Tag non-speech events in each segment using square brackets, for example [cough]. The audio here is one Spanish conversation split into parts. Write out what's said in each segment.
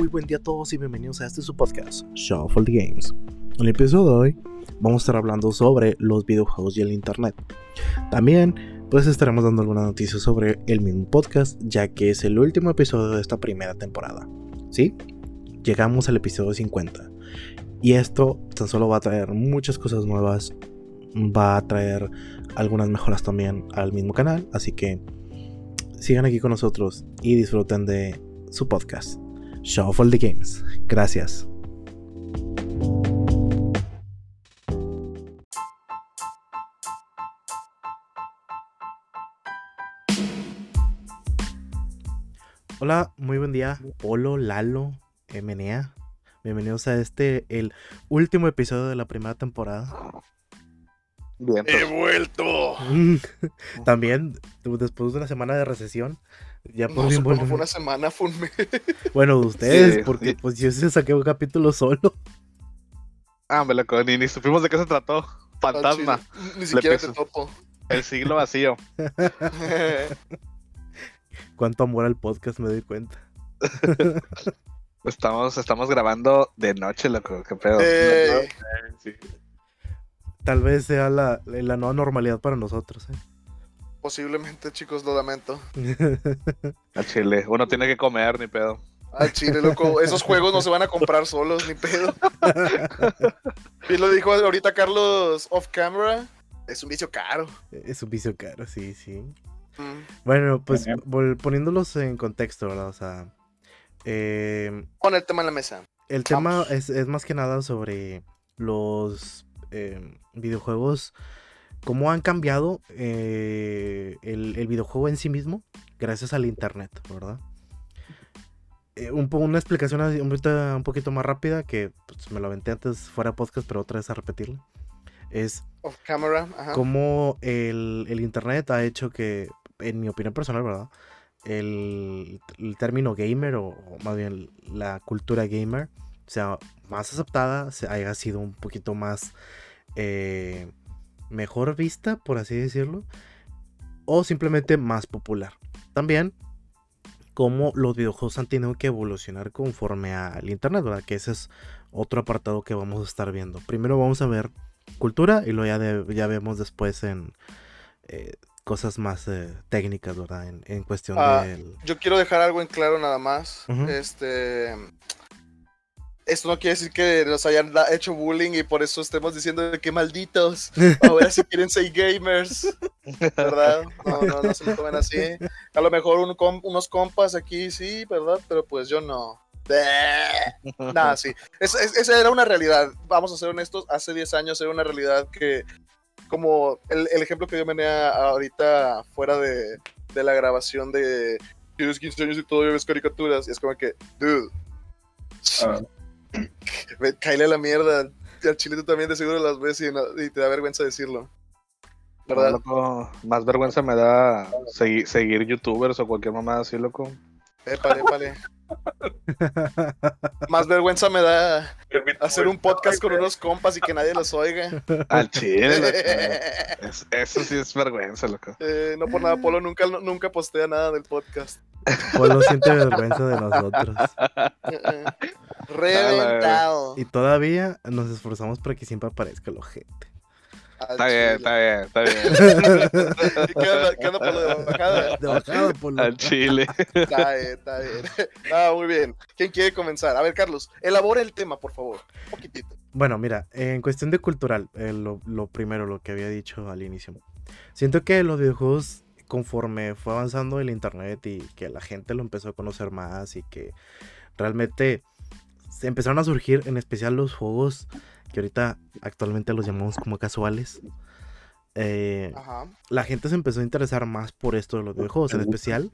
muy buen día a todos y bienvenidos a este su podcast, Shuffle the Games. En el episodio de hoy vamos a estar hablando sobre los videojuegos y el internet. También pues estaremos dando algunas noticias sobre el mismo podcast, ya que es el último episodio de esta primera temporada. ¿Sí? Llegamos al episodio 50. Y esto tan solo va a traer muchas cosas nuevas, va a traer algunas mejoras también al mismo canal, así que sigan aquí con nosotros y disfruten de su podcast, Shuffle the Games. Gracias. Hola, muy buen día, Polo, Lalo, Menea. Bienvenidos a este, el último episodio de la primera temporada. Bien, He vuelto. [laughs] También, después de una semana de recesión, ya por No fue una semana, fue un mes. [laughs] Bueno, de ustedes, Sí, porque sí. pues yo sí saqué un capítulo solo. Ah, me loco, ni, ni supimos de qué se trató. Fantasma, chile, Ni siquiera te topo. el siglo vacío. [laughs] Cuánto amor al podcast me doy cuenta. [laughs] Estamos, estamos grabando de noche, loco, qué pedo. Ey. Sí. Tal vez sea la, la nueva normalidad para nosotros. ¿eh? Posiblemente, chicos, lo lamento. [laughs] Al chile, uno tiene que comer, ni pedo. Al chile, loco. Esos juegos no se van a comprar solos, ni pedo. [laughs] Y lo dijo ahorita Carlos off camera. Es un vicio caro. es un vicio caro, sí, sí. Mm. Bueno, pues poniéndolos en contexto, ¿verdad? O sea, eh, Pon el tema en la mesa. el tema es, es más que nada sobre los eh, videojuegos, cómo han cambiado eh, el, el videojuego en sí mismo gracias al internet, ¿verdad? Eh, un una explicación un, poquito, un poquito más rápida que pues, me lo aventé antes fuera podcast, pero otra vez a repetirlo. Es Off camera. Ajá. cómo el, el internet ha hecho que, en mi opinión personal, ¿verdad? El, el término gamer, o, o más bien la cultura gamer, sea más aceptada, se haya sido un poquito más eh, mejor vista, por así decirlo, o simplemente más popular. También, cómo los videojuegos han tenido que evolucionar conforme al internet, ¿verdad? Que ese es otro apartado que vamos a estar viendo. Primero vamos a ver cultura y luego ya, de- ya vemos después en eh, cosas más eh, técnicas, ¿verdad? En, en cuestión Ah, del... Yo quiero dejar algo en claro nada más. Este. Esto no quiere decir que nos hayan hecho bullying y por eso estemos diciendo de que malditos. [laughs] Ahora si quieren ser gamers. ¿Verdad? No, no, no se lo tomen así. A lo mejor un com- unos compas aquí sí, ¿verdad? Pero pues yo no. Nada, sí. Es- es- esa era una realidad. Vamos a ser honestos. Hace 10 años era una realidad que, como el, el ejemplo que yo venía ahorita fuera de, de la grabación de tienes 15 años y todavía ves caricaturas. Y es como que, dude, ve, [laughs] cáele a la mierda. Al chile tú también de seguro las ves y, no- y te da vergüenza decirlo. No, ¿Verdad? loco, más vergüenza me da segui- seguir youtubers o cualquier mamada así, loco. Épale, épale. Más vergüenza me da hacer un podcast con unos compas y que nadie los oiga. Al chile, [laughs] eso sí es vergüenza, loco. Eh, no por nada, Polo nunca, nunca postea nada del podcast. Polo siente vergüenza de nosotros. Eh, eh. Reventado. Y todavía nos esforzamos para que siempre aparezca el ojete. Está bien, está bien, está bien. ¿Y ¿Qué qué onda, Polo de bajada? De bajada, Polo. Al chile. Está bien, está bien. [laughs] Ah, muy bien. ¿Quién quiere comenzar? A ver, Carlos, elabora el tema, por favor. Un poquitito. Bueno, mira, en cuestión de cultural, eh, lo, lo primero, lo que había dicho al inicio. Siento que los videojuegos, conforme fue avanzando el internet y que la gente lo empezó a conocer más y que realmente se empezaron a surgir, en especial los juegos que ahorita actualmente los llamamos como casuales. eh, Ajá. la gente se empezó a interesar más por esto de los videojuegos, en especial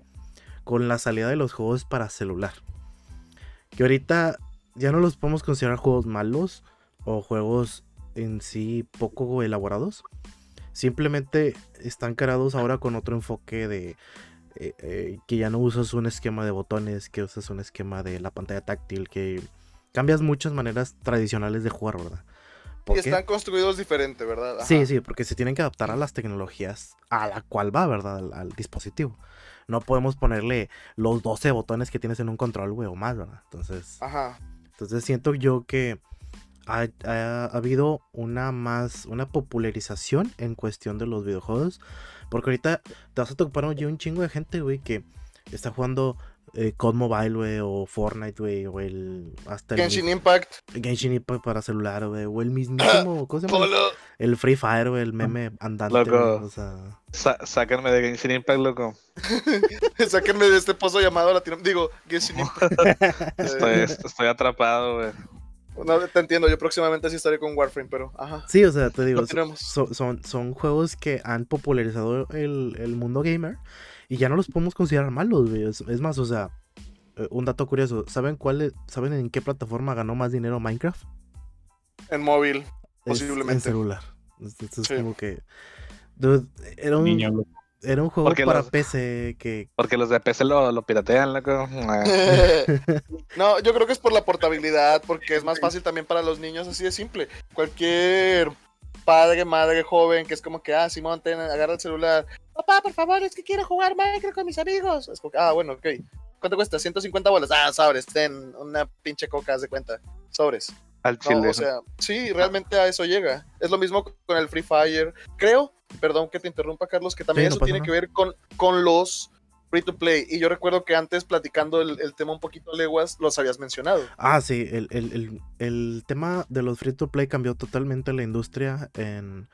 con la salida de los juegos para celular. Que ahorita ya no los podemos considerar juegos malos o juegos en sí poco elaborados. Simplemente están creados ahora con otro enfoque de eh, eh, que ya no usas un esquema de botones, que usas un esquema de la pantalla táctil, que cambias muchas maneras tradicionales de jugar, ¿verdad? ¿Por Y están construidos diferente, ¿verdad? Ajá. Sí, sí, porque se tienen que adaptar a las tecnologías a la cual va, ¿verdad? Al, al dispositivo. No podemos ponerle los 12 botones que tienes en un control, güey, o más, ¿verdad? Entonces, Ajá. entonces siento yo que ha, ha- ha habido una más, una popularización en cuestión de los videojuegos. Porque ahorita te vas a topar un chingo de gente, güey, que está jugando eh, COD Mobile, güey, o Fortnite, güey, o el... Hasta el Genshin Impact. Genshin Impact para celular, güey, o el mismísimo, [coughs] ¿cómo se llama? Polo. El Free Fire, güey, el meme andante, Loco. güey, o sea... Sa- sáquenme de Genshin Impact, loco. [laughs] Sáquenme de este pozo llamado Latino. Digo, Genshin Impact. [laughs] Estoy, [laughs] Eh, estoy atrapado, güey. no, te entiendo, yo próximamente sí estaré con Warframe, pero ajá. Sí, o sea, te digo, so- Continuemos. so- son, son juegos que han popularizado el, el mundo gamer y ya no los podemos considerar malos, güey. Es, es más, o sea, eh, un dato curioso, ¿saben cuál es- ¿saben en qué plataforma ganó más dinero Minecraft? En móvil. Es- Posiblemente. en celular. Entonces es Sí. como que... dude, era, un, Niño, era un juego Porque para los- PC que... Porque los de PC lo, lo piratean, loco. [laughs] No, yo creo que es por la portabilidad, porque es más fácil también para los niños, así de simple. Cualquier padre, madre, joven, que es como que, ah, Simón, ten, agarra el celular. Papá, por favor, es que quiero jugar Minecraft con mis amigos. Ah, bueno, ok. ¿Cuánto cuesta? 150 bolas. Ah, sobres, ten una pinche coca, haz de cuenta. Sobres. Al No, chile. o sea, sí, realmente a eso llega. Es lo mismo con el Free Fire. Creo, perdón que te interrumpa, Carlos, que también Sí, eso tiene nada. que ver con, con los free to play. Y yo recuerdo que antes, platicando el, el tema un poquito leguas, los habías mencionado. Ah, sí, el, el- el- el tema de los free to play cambió totalmente la industria en,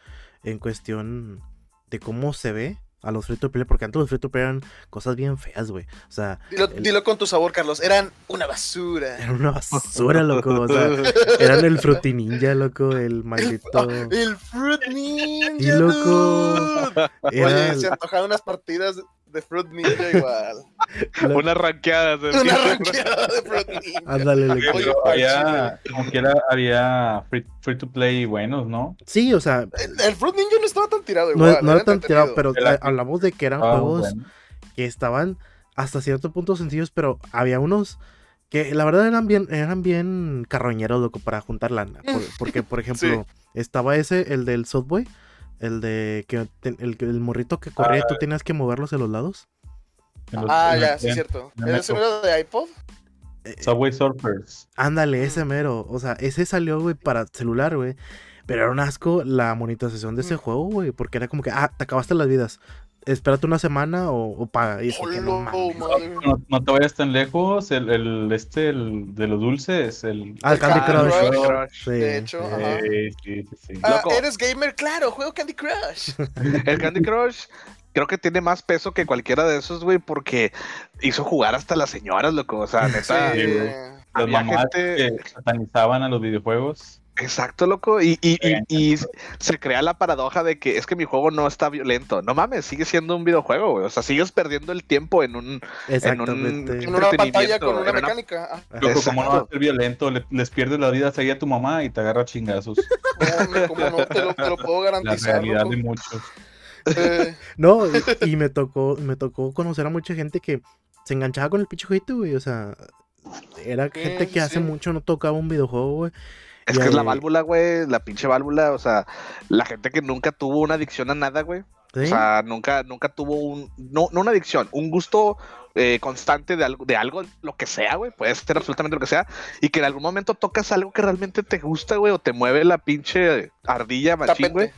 en cuestión de cómo se ve a los free to play, porque antes los free to play eran cosas bien feas, güey. O sea, Dilo, El- dilo con tu sabor, Carlos. Eran una basura. [laughs] eran una basura, loco. O sea, [laughs] eran el Fruity Ninja, loco, el maldito. El Fruit Ninja. Y loco. Era Oye, el- se antojaban unas partidas de Fruit Ninja igual. la- Unas ranqueadas. ¿sí? Una ranqueada de Fruit Ninja. Ándale. Oye, Pero había, como quiera, había free, free to play buenos, ¿no? Sí, o sea, El, el Fruit Ninja no estaba tan tirado no, igual. no era tan tirado, pero Era- hablamos de que eran Ah, juegos bueno. que estaban hasta cierto punto sencillos, pero había unos que la verdad eran bien, eran bien carroñeros, loco, para juntar lana. Por- porque, por [laughs] ejemplo, estaba ese, el del Subway, el de que el, el morrito que corría y tú tenías que moverlos a los lados. Los- Ah, ya, sí, en cierto. en ¿Ese Metro. era de iPod? Eh, Subway Surfers. ándale, ese mero. O sea, ese salió, güey, para celular, güey. Pero era un asco la monetización de ese Mm. juego, güey. Porque era como que, ah, te acabaste las vidas. Espérate una semana o, o paga. Y es que no te vayas tan lejos, el, el este, el de los dulces, el... Ah, el Candy Crush. Candy Crush. Sí, De hecho, sí. ajá. Eh, sí, sí, sí. Ah. ¿Eres gamer? Claro, juego Candy Crush. [laughs] El Candy Crush creo que tiene más peso que cualquiera de esos, güey, porque hizo jugar hasta las señoras, loco. O sea, [laughs] neta. Sí. Las mamás gente- que satanizaban a los videojuegos. Exacto, loco. Y, y, y, se crea la paradoja de que es que mi juego no está violento. No mames, sigue siendo un videojuego, güey. O sea, sigues perdiendo el tiempo en un. En una pantalla con una una- mecánica. Ajá. Loco, como no va a ser violento, le- les pierdes la vida ahí a tu mamá y te agarra chingazos. no, [laughs] hombre, cómo no, te lo, te lo puedo La garantizar. realidad loco. de muchos. Eh, [laughs] No, y, y me tocó, me tocó conocer a mucha gente que se enganchaba con el pinche jueguito, güey. O sea, era gente sí, que hace sí. mucho no tocaba un videojuego, güey. Es que es la válvula, güey. La pinche válvula. O sea, la gente que nunca tuvo una adicción a nada, güey. ¿Sí? O sea, nunca, nunca tuvo un. No, no una adicción, un gusto eh, constante de algo, de algo, lo que sea, güey. Puede ser absolutamente lo que sea. Y que en algún momento tocas algo que realmente te gusta, güey, o te mueve la pinche ardilla machín, güey.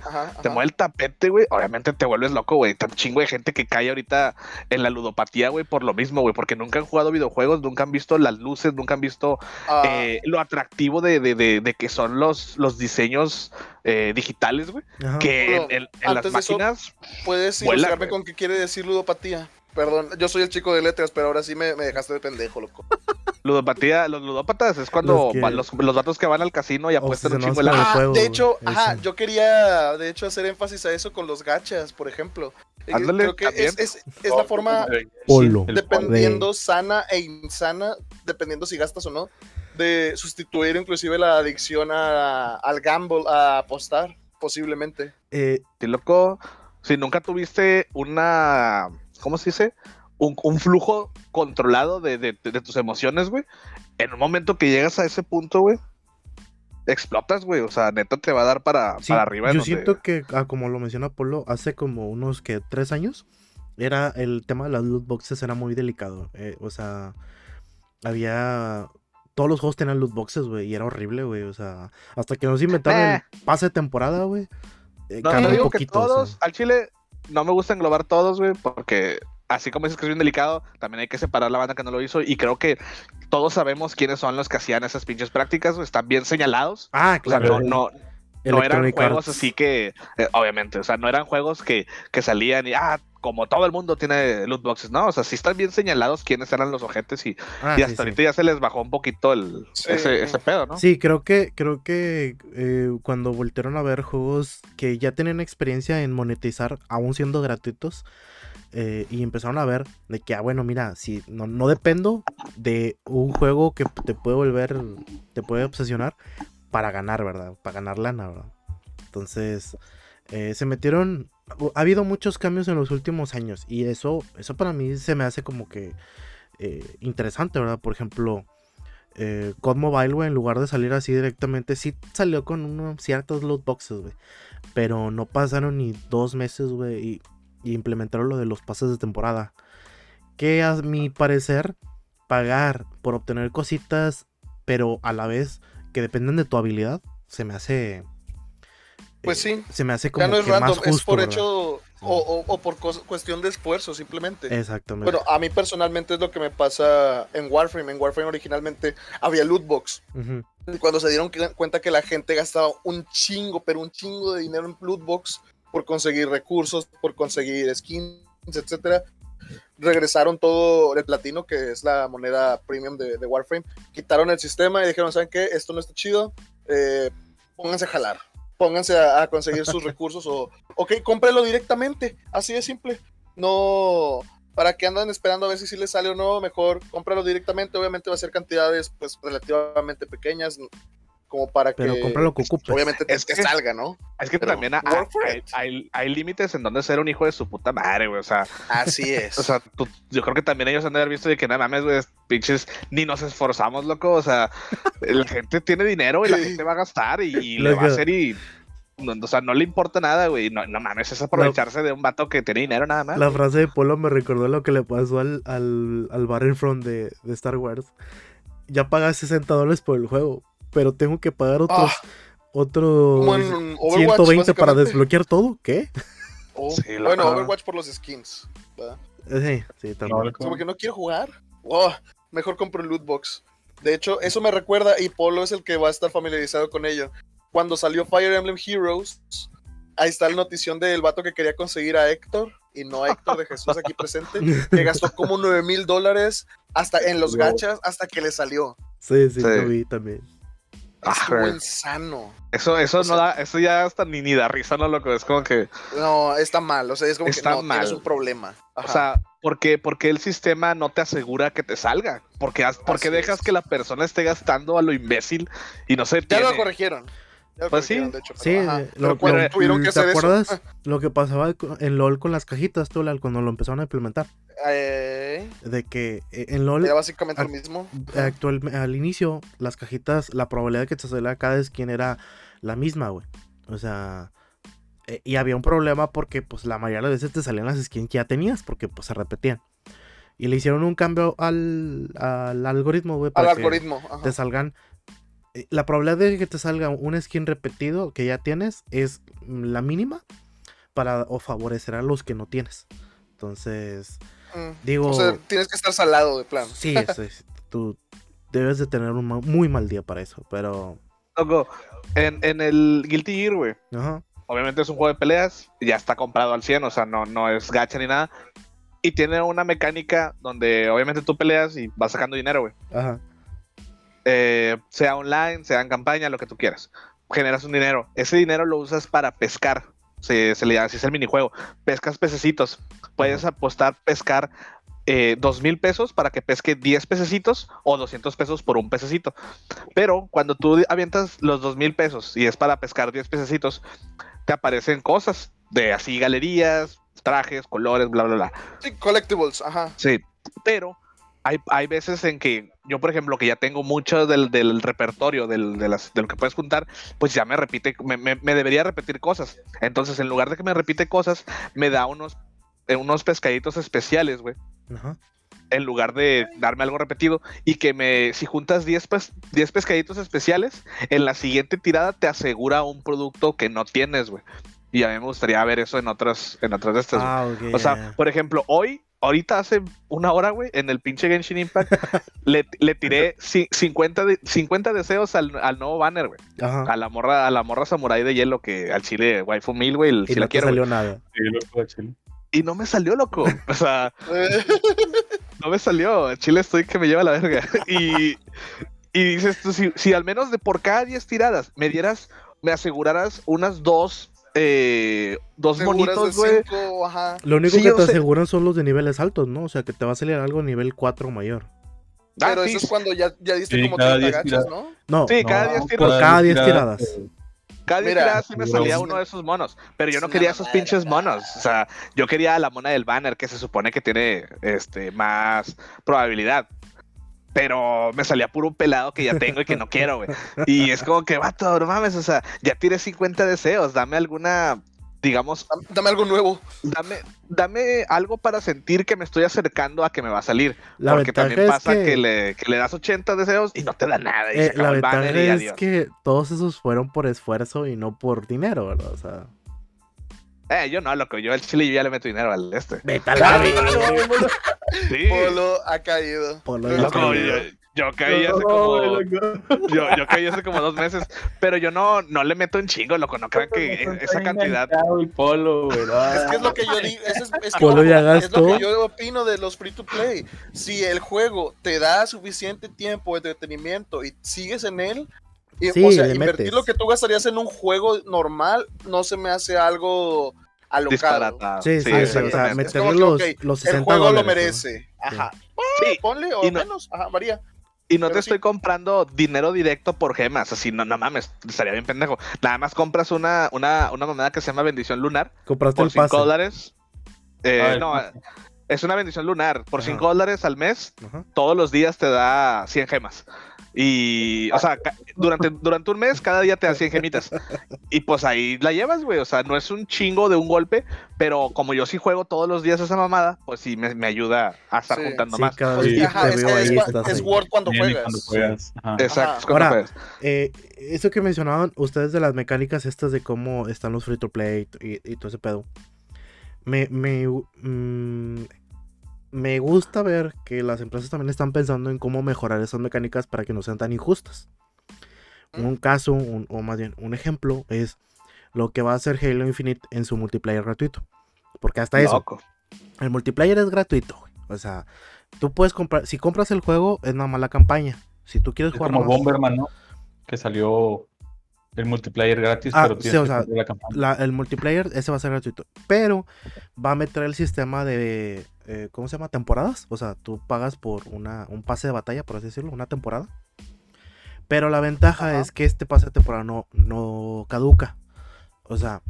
Te mueve el tapete, güey. Obviamente te vuelves loco, güey. Tan chingo de gente que cae ahorita en la ludopatía, güey, por lo mismo, güey. Porque nunca han jugado videojuegos, nunca han visto las luces, nunca han visto Ah, eh, lo atractivo de, de, de, de que son los, los diseños eh, digitales, güey. Que en, Bueno, en- en las eso- máquinas. ¿Puedes vuela, ilustrarme güey. con qué quiere decir ludopatía? Perdón, yo soy el chico de letras, pero ahora sí me, me dejaste de pendejo, loco. [laughs] Ludopatía, los ludópatas es cuando Los que- los, los vatos que van al casino y apuestan un Obsesionados chingo de con el. Ah, juego, de hecho, ajá, yo quería de hecho hacer énfasis a eso con los gachas, por ejemplo. Eh, Ándale, Creo que también. es, es, es la forma, Polo. Dependiendo sana e insana, dependiendo si gastas o no, de sustituir inclusive la adicción a- al gamble, a apostar, posiblemente. Eh, Sí, loco, si nunca tuviste una, ¿cómo se dice? Un, un flujo controlado de, de- de tus emociones, güey. En un momento que llegas a ese punto, güey, explotas, güey. O sea, neta te va a dar para, Sí, para arriba. yo donde- siento que, ah, como lo menciona Polo, hace como unos que tres años, era el tema de las loot boxes era muy delicado. eh, o sea, había. Todos los juegos tenían loot boxes, güey, y era horrible, güey. O sea, hasta que nos inventaron Eh. el pase de temporada, güey. eh, No, digo que poquito, o sea. todos, al chile, no me gusta englobar todos, güey, porque así como dices que es bien delicado, también hay que separar la banda que no lo hizo. Y creo que todos sabemos quiénes son los que hacían esas pinches prácticas, están bien señalados. Ah, O sea, claro. no, no, no eran juegos así que, eh, obviamente, o sea, no eran juegos que, que salían y, ah, como todo el mundo tiene loot boxes, ¿no? O sea, sí están bien señalados quiénes eran los ojetes y, Ah, y hasta sí. ahorita ya se les bajó un poquito el, Sí. ese, ese pedo, ¿no? Sí, creo que, creo que eh, cuando voltearon a ver juegos que ya tenían experiencia en monetizar, aún siendo gratuitos, eh, y empezaron a ver de que, ah, bueno, mira, si no, no dependo de un juego que te puede volver, te puede obsesionar para ganar, ¿verdad? Para ganar lana, ¿verdad? Entonces, eh, se metieron, ha habido muchos cambios en los últimos años, y eso, eso para mí se me hace como que eh, interesante, ¿verdad? Por ejemplo, eh, COD Mobile, en lugar de salir así directamente, sí salió con unos ciertos loot boxes, güey. Pero no pasaron ni dos meses, güey, y, y implementaron lo de los pases de temporada. Que a mi parecer, pagar por obtener cositas, pero a la vez que dependen de tu habilidad, se me hace. Pues eh, sí. Se me hace como Ya no es que más random, justo. es por ¿verdad? hecho o, o- o por cuestión de esfuerzo simplemente. Exactamente. Bueno, a mí personalmente es lo que me pasa en Warframe. En Warframe originalmente había loot box. Ujú. Y cuando se dieron cuenta que la gente gastaba un chingo, pero un chingo de dinero en loot box por conseguir recursos, por conseguir skins, etcétera, regresaron todo el platino, que es la moneda premium de, de Warframe, quitaron el sistema y dijeron, ¿saben qué? Esto no está chido, eh, pónganse a jalar, pónganse a, conseguir sus recursos o, ok, cómprelo directamente, así de simple, no... ¿Para que andan esperando a ver si sí les sale o no? Mejor cómpralo directamente. Obviamente va a ser cantidades pues relativamente pequeñas, como para Pero que compra lo que ocupes. obviamente te, Es que- salga, ¿no? Es que Pero también hay, hay, it. hay- hay límites en donde ser un hijo de su puta madre, güey. O sea, Así es. [laughs] o sea tú- yo creo que también ellos han de haber visto de que nada mames, güey, pinches, ni nos esforzamos, loco. O sea, [laughs] la gente tiene dinero y la gente va a gastar y, y le va a hacer y. no- o sea, no le importa nada, güey. No, no mames, es aprovecharse de un vato que tiene dinero nada más. La frase de Polo me recordó lo que le pasó al, al, al Battlefront de, de Star Wars. Ya pagas 60 dólares por el juego, pero tengo que pagar otros, Ah, otros Overwatch, 120 para desbloquear todo. ¿Qué? [laughs] Oh, Sí, bueno, Overwatch por los skins. ¿verdad? Eh, Sí, sí, también. Como que no quiero jugar. Oh, mejor compro un loot box. De hecho, eso me recuerda, y Polo es el que va a estar familiarizado con ello. Cuando salió Fire Emblem Heroes, ahí está la notición del vato que quería conseguir a Héctor, y no a Héctor de Jesús aquí presente, que gastó como 9 mil dólares hasta en los gachas hasta que le salió. Sí, sí, Sí. lo vi también. Ah, Estuvo güey. insano. Eso, eso O no sea- da, eso ya hasta ni, ni da risa, ¿no, loco? Es como que. No, está mal. O sea, es como Está que no, tienes mal. un problema. O sea, ¿por qué, por qué el sistema no te asegura que te salga? Porque, porque Así dejas es. que la persona esté gastando a lo imbécil y no se ya tiene. lo corrigieron. Ya lo Pues sí. corrigieron, de hecho, Sí, ajá. lo, lo- tuvieron que ¿te hacer eso. acuerdas [laughs] lo que pasaba en LOL con las cajitas, tú, cuando lo empezaron a implementar? Eh, De que eh, en LOL, era básicamente Ah, lo mismo. actual, al inicio, las cajitas, la probabilidad de que te saliera cada skin era la misma, güey. O sea, eh, y había un problema porque, pues, la mayoría de las veces te salían las skins que ya tenías, porque, pues, se repetían. Y le hicieron un cambio al, al algoritmo, güey, Al para que algoritmo. ajá. te salgan. La probabilidad de que te salga un skin repetido que ya tienes es la mínima para o favorecer a los que no tienes. Entonces, Mm. digo, O sea, tienes que estar salado de plano. sí, es- es- tú debes de tener un ma- muy mal día para eso, pero... Loco, en, en el Guilty Gear, güey. Ajá, Obviamente es un juego de peleas, ya está comprado al 100, o sea, no, no es gacha ni nada. Y tiene una mecánica donde obviamente tú peleas y vas sacando dinero, güey. ajá. Eh, sea online, sea en campaña, lo que tú quieras. Generas un dinero. Ese dinero lo usas para pescar. Se, se le así es el minijuego. Pescas pececitos. Puedes apostar pescar eh, dos mil pesos para que pesque 10 pececitos o 200 pesos por un pececito. Pero cuando tú avientas los dos mil pesos y es para pescar 10 pececitos, te aparecen cosas de así galerías, trajes, colores, bla, bla, bla. Sí, collectibles, ajá. Sí, pero hay, hay veces en que yo, por ejemplo, que ya tengo mucho del, del repertorio, del, de, las, de lo que puedes juntar, pues ya me repite, me, me- me debería repetir cosas. Entonces, en lugar de que me repite cosas, me da unos, eh, unos pescaditos especiales, güey. Ajá. En lugar de darme algo repetido y que me, si juntas 10, pes- 10 pescaditos especiales, en la siguiente tirada te asegura un producto que no tienes, güey. Y a mí me gustaría ver eso en otras, en otras de estas. Ah. O sea, por ejemplo, hoy, ahorita hace una hora, güey, en el pinche Genshin Impact, [laughs] le, le tiré ci- 50, de- 50 deseos al, al nuevo banner, güey. Ajá. A la morra, a la morra samurai de hielo que al chile waifu mil, güey, el- Y si no la te quiero. güey. salió nada. Sí, loco de Chile. Y no me salió, loco. [laughs] O sea, no me salió. Chile estoy que me lleva la verga. [laughs] Y, y dices tú, si, si al menos de por cada 10 tiradas me dieras, me aseguraras unas dos, eh, dos monitos, güey. Lo único Sí, que te aseguran son los de niveles altos, ¿no? O sea, que te va a salir algo nivel 4 mayor. Ah, Pero sí, eso es cuando ya, ya diste Sí, como cada 30 diez gachas, tiradas. ¿no? No, Sí, No, cada 10 por tiradas. cada 10 tirada, tiradas. Cada día Mira, tirada sí me salía uno de esos monos, pero yo no quería esos pinches monos. O sea, yo quería la mona del banner, que se supone que tiene este más probabilidad. Pero me salía puro pelado que ya tengo y que no quiero, güey. Y es como que, vato, no mames, o sea, ya tiré 50 deseos, dame alguna, digamos, Dam- Dame algo nuevo. dame, dame algo para sentir que me estoy acercando a que me va a salir. La Porque también pasa que... que, le, que le das 80 deseos y no te da nada. Y eh, la el ventaja banner y es adiós. que todos esos fueron por esfuerzo y no por dinero, ¿verdad? O sea, Eh, yo no, loco, yo al chile yo ya le meto dinero al este. vete a la verga. Sí. Polo ha caído. Polo Loco, está. yo, caí hace como yo, yo caí hace como dos meses, pero yo no, no le meto en chingo, loco, no crean que esa cantidad. Polo. Es que es lo que yo digo. Es, es- es que- Polo ya es lo que yo opino de los free to play. Si el juego te da suficiente tiempo de entretenimiento y sigues en él, y, Sí, o sea, invertir metes. lo que tú gastarías en un juego normal no se me hace algo alocado. Disparatado. Sí, sí, sí, o sea, meterle que, los, ok, los El 60 juego lo merece. Ajá. Sí, Ponle o no- menos. Ajá, varía. y no pero te sí. estoy comprando dinero directo por gemas, así no, no mames, estaría bien pendejo. Nada más compras una, una, una moneda que se llama bendición lunar Compraste por el 5 pase. dólares. Eh, no, es una bendición lunar. Por Ajá. 5 dólares al mes, Ajá. todos los días te da 100 gemas. Y, o sea, durante, durante un mes, cada día te 100 gemitas. Y pues ahí la llevas, güey. O sea, no es un chingo de un golpe, pero como yo sí juego todos los días esa mamada, pues sí me, me ayuda a estar Sí. juntando Sí, más. cada Pues, Sí. ajá, te es, veo que ahí es, es ahí. Word cuando juegas. cuando juegas. Ajá. Exacto, Ajá. es cuando Ahora, juegas. Eh, eso que mencionaban ustedes de las mecánicas estas de cómo están los free to play y, y todo ese pedo. Me, me, mm, me gusta ver que las empresas también están pensando en cómo mejorar esas mecánicas para que no sean tan injustas. Mm. Un caso, un- o más bien un ejemplo, es lo que va a hacer Halo Infinite en su multiplayer gratuito. Porque hasta eso, Loco. el multiplayer es gratuito. O sea, tú puedes comprar, si compras el juego, es nada más la campaña. Si tú quieres Es jugar como más- Bomberman, ¿no? Que salió el multiplayer gratis, Ah, pero sí, o que sea, la campaña. la- el multiplayer, ese va a ser gratuito. Pero va a meter el sistema de. eh, ¿Cómo se llama? Temporadas. O sea, tú pagas por una, un pase de batalla, por así decirlo, una temporada. Pero la ventaja Ajá. es que este pase de temporada no, no caduca. O sea,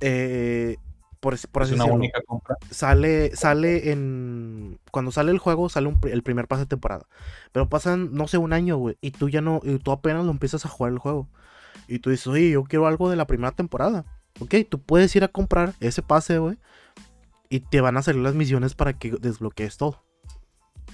eh, por, por es así una decirlo, única compra. sale, sale en. Cuando sale el juego, sale un el primer pase de temporada. Pero pasan, no sé, un año, güey. Y tú ya no. Y tú apenas lo empiezas a jugar el juego. Y tú dices, oye, yo quiero algo de la primera temporada. Ok, tú puedes ir a comprar ese pase, güey. Y te van a salir las misiones para que desbloquees todo.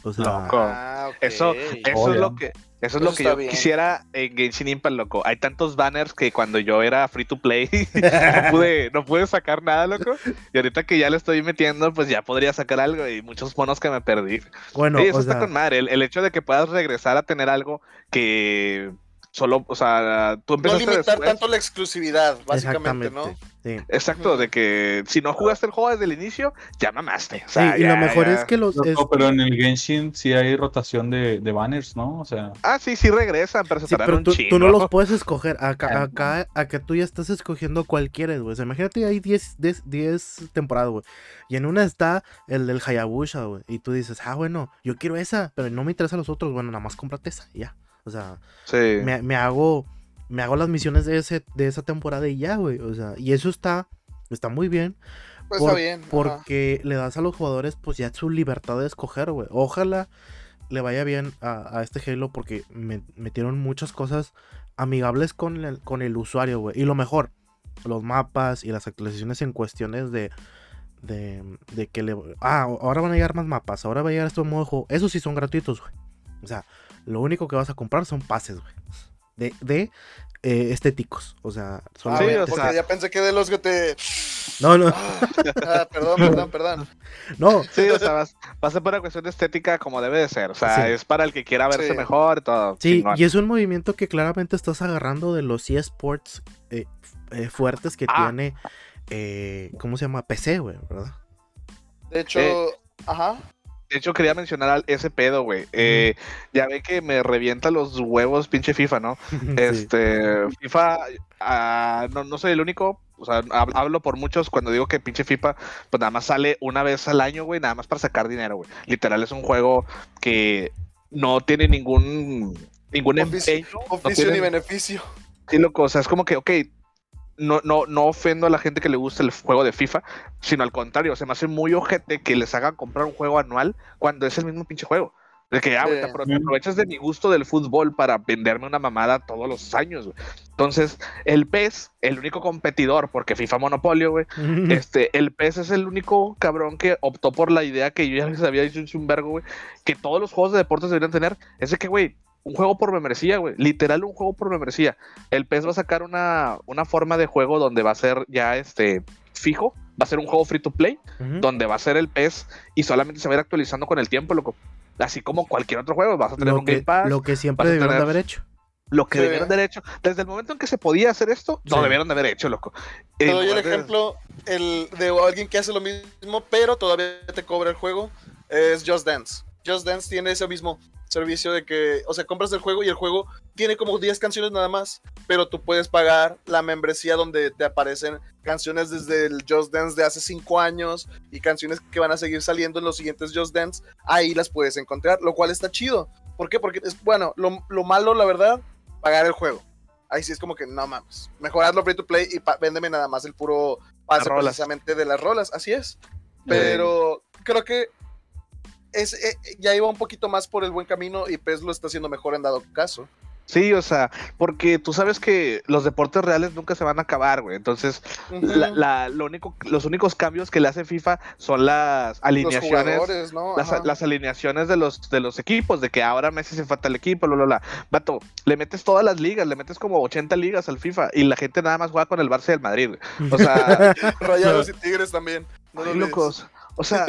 O sea, Loco. Ah. Eso, eso es lo que, eso es Eso lo que yo bien. quisiera en Genshin Impact, loco. Hay tantos banners que cuando yo era free to play [laughs] [laughs] no pude, no pude sacar nada, loco. Y ahorita que ya le estoy metiendo, pues ya podría sacar algo y muchos monos que me perdí. bueno, Sí, eso o está sea, con madre. El, el hecho de que puedas regresar a tener algo que solo, o sea, tú No empezaste limitar después. tanto la exclusividad, básicamente, ¿no? sí. Exacto, de que si no jugaste el juego desde el inicio, ya mamaste. O Sí, y lo mejor ya- es que los. es- No, pero en el Genshin sí hay rotación de, de banners, ¿no? O sea, Ah, sí, sí regresan, pero se Sí, pero un tú, chingo. tú no los puedes escoger. Acá, Ah, acá, acá tú ya estás escogiendo cualquiera, güey. O sea, imagínate, hay 10, 10, 10 temporadas, güey. Y en una está el del Hayabusa, güey. Y tú dices, ah, bueno, yo quiero esa, pero no me interesan los otros. Bueno, nada más cómprate esa, y ya. O sea, Sí. me, me hago me hago las misiones de, ese, de esa temporada y ya, güey. O sea, y eso está, está muy bien. Pues Por- está bien. ajá. Porque le das a los jugadores pues ya su libertad de escoger, güey. Ojalá le vaya bien a, a este Halo porque me- metieron muchas cosas amigables con el, con el usuario, güey. Y lo mejor, los mapas y las actualizaciones en cuestiones de, de, de que le... Ah, ahora van a llegar más mapas, ahora va a llegar este modo de juego. Esos sí son gratuitos, güey. O sea, lo único que vas a comprar son pases, güey. De, de eh, estéticos. O sea, Ah, solamente o porque sea- ya pensé que de los que te. No, no, Ah, perdón, perdón, perdón. no. Sí, o sea, vas- va a ser por una cuestión de estética como debe de ser. O sea, Sí. es para el que quiera verse Sí. mejor y todo. Sí, chingón. y es un movimiento que claramente estás agarrando de los eSports eh, eh, fuertes que Ah. tiene, eh, ¿cómo se llama? PC, güey, ¿verdad? De hecho, Eh, ajá. De hecho, quería mencionar al- ese pedo, güey. Eh, ya ve que me revienta los huevos pinche FIFA, ¿no? [laughs] Sí. Este, FIFA, ah, no, no soy el único, o sea, hab- hablo por muchos cuando digo que pinche FIFA, pues nada más sale una vez al año, güey, nada más para sacar dinero, güey. Literal es un juego que no tiene ningún, ningún Oficio- empeño. no Oficio tiene- ni beneficio. Sí, loco, o sea, es como que, ok, no, no, no ofendo a la gente que le gusta el juego de FIFA, sino al contrario, se me hace muy ojete que les hagan comprar un juego anual cuando es el mismo pinche juego. De que, ah, te aprovechas de mi gusto del fútbol para venderme una mamada todos los años, güey. Entonces, el PES, el único competidor, porque FIFA Monopolio, güey, [laughs] este, el PES es el único cabrón que optó por la idea que yo ya les había dicho un vergo, güey, que todos los juegos de deportes deberían tener, es de que, güey, un juego por membresía, güey, literal un juego por membresía. El PES va a sacar una, una forma de juego donde va a ser ya este fijo, va a ser un juego free to play, donde va a ser el PES y solamente se va a ir actualizando con el tiempo, loco. Así como cualquier otro juego, vas a tener lo, un Game que, Pass, lo que siempre debieron de haber hecho. lo que Sí. debieron de haber hecho. Desde el momento en que se podía hacer esto, lo Sí. debieron de haber hecho, loco. Te doy el ejemplo el de alguien que hace lo mismo, pero todavía te cobra el juego. Es Just Dance. Just Dance tiene ese mismo servicio de que, o sea, compras el juego y el juego tiene como 10 canciones nada más, pero tú puedes pagar la membresía donde te aparecen canciones desde el Just Dance de hace 5 años y canciones que van a seguir saliendo en los siguientes Just Dance. Ahí las puedes encontrar, lo cual está chido. ¿Por qué? Porque es, bueno, lo, lo malo, la verdad, pagar el juego. Ahí sí es como que no mames. Mejorarlo free to play y véndeme nada más el puro pase precisamente de las rolas. Así es. Pero creo que es, eh, ya iba un poquito más por el buen camino y PES lo está haciendo mejor en dado caso. Sí, o sea, porque tú sabes que los deportes reales nunca se van a acabar, güey. Entonces, la- lo único, los únicos cambios que le hace FIFA son las alineaciones. Las, alineaciones de los, de los equipos, de que ahora Messi se falta el equipo, bla, bla, bla. Vato, le metes todas las ligas, le metes como 80 ligas al FIFA y la gente nada más juega con el Barça y el Madrid. güey. O sea, [laughs] Rayados y Tigres también. No Ay. O sea,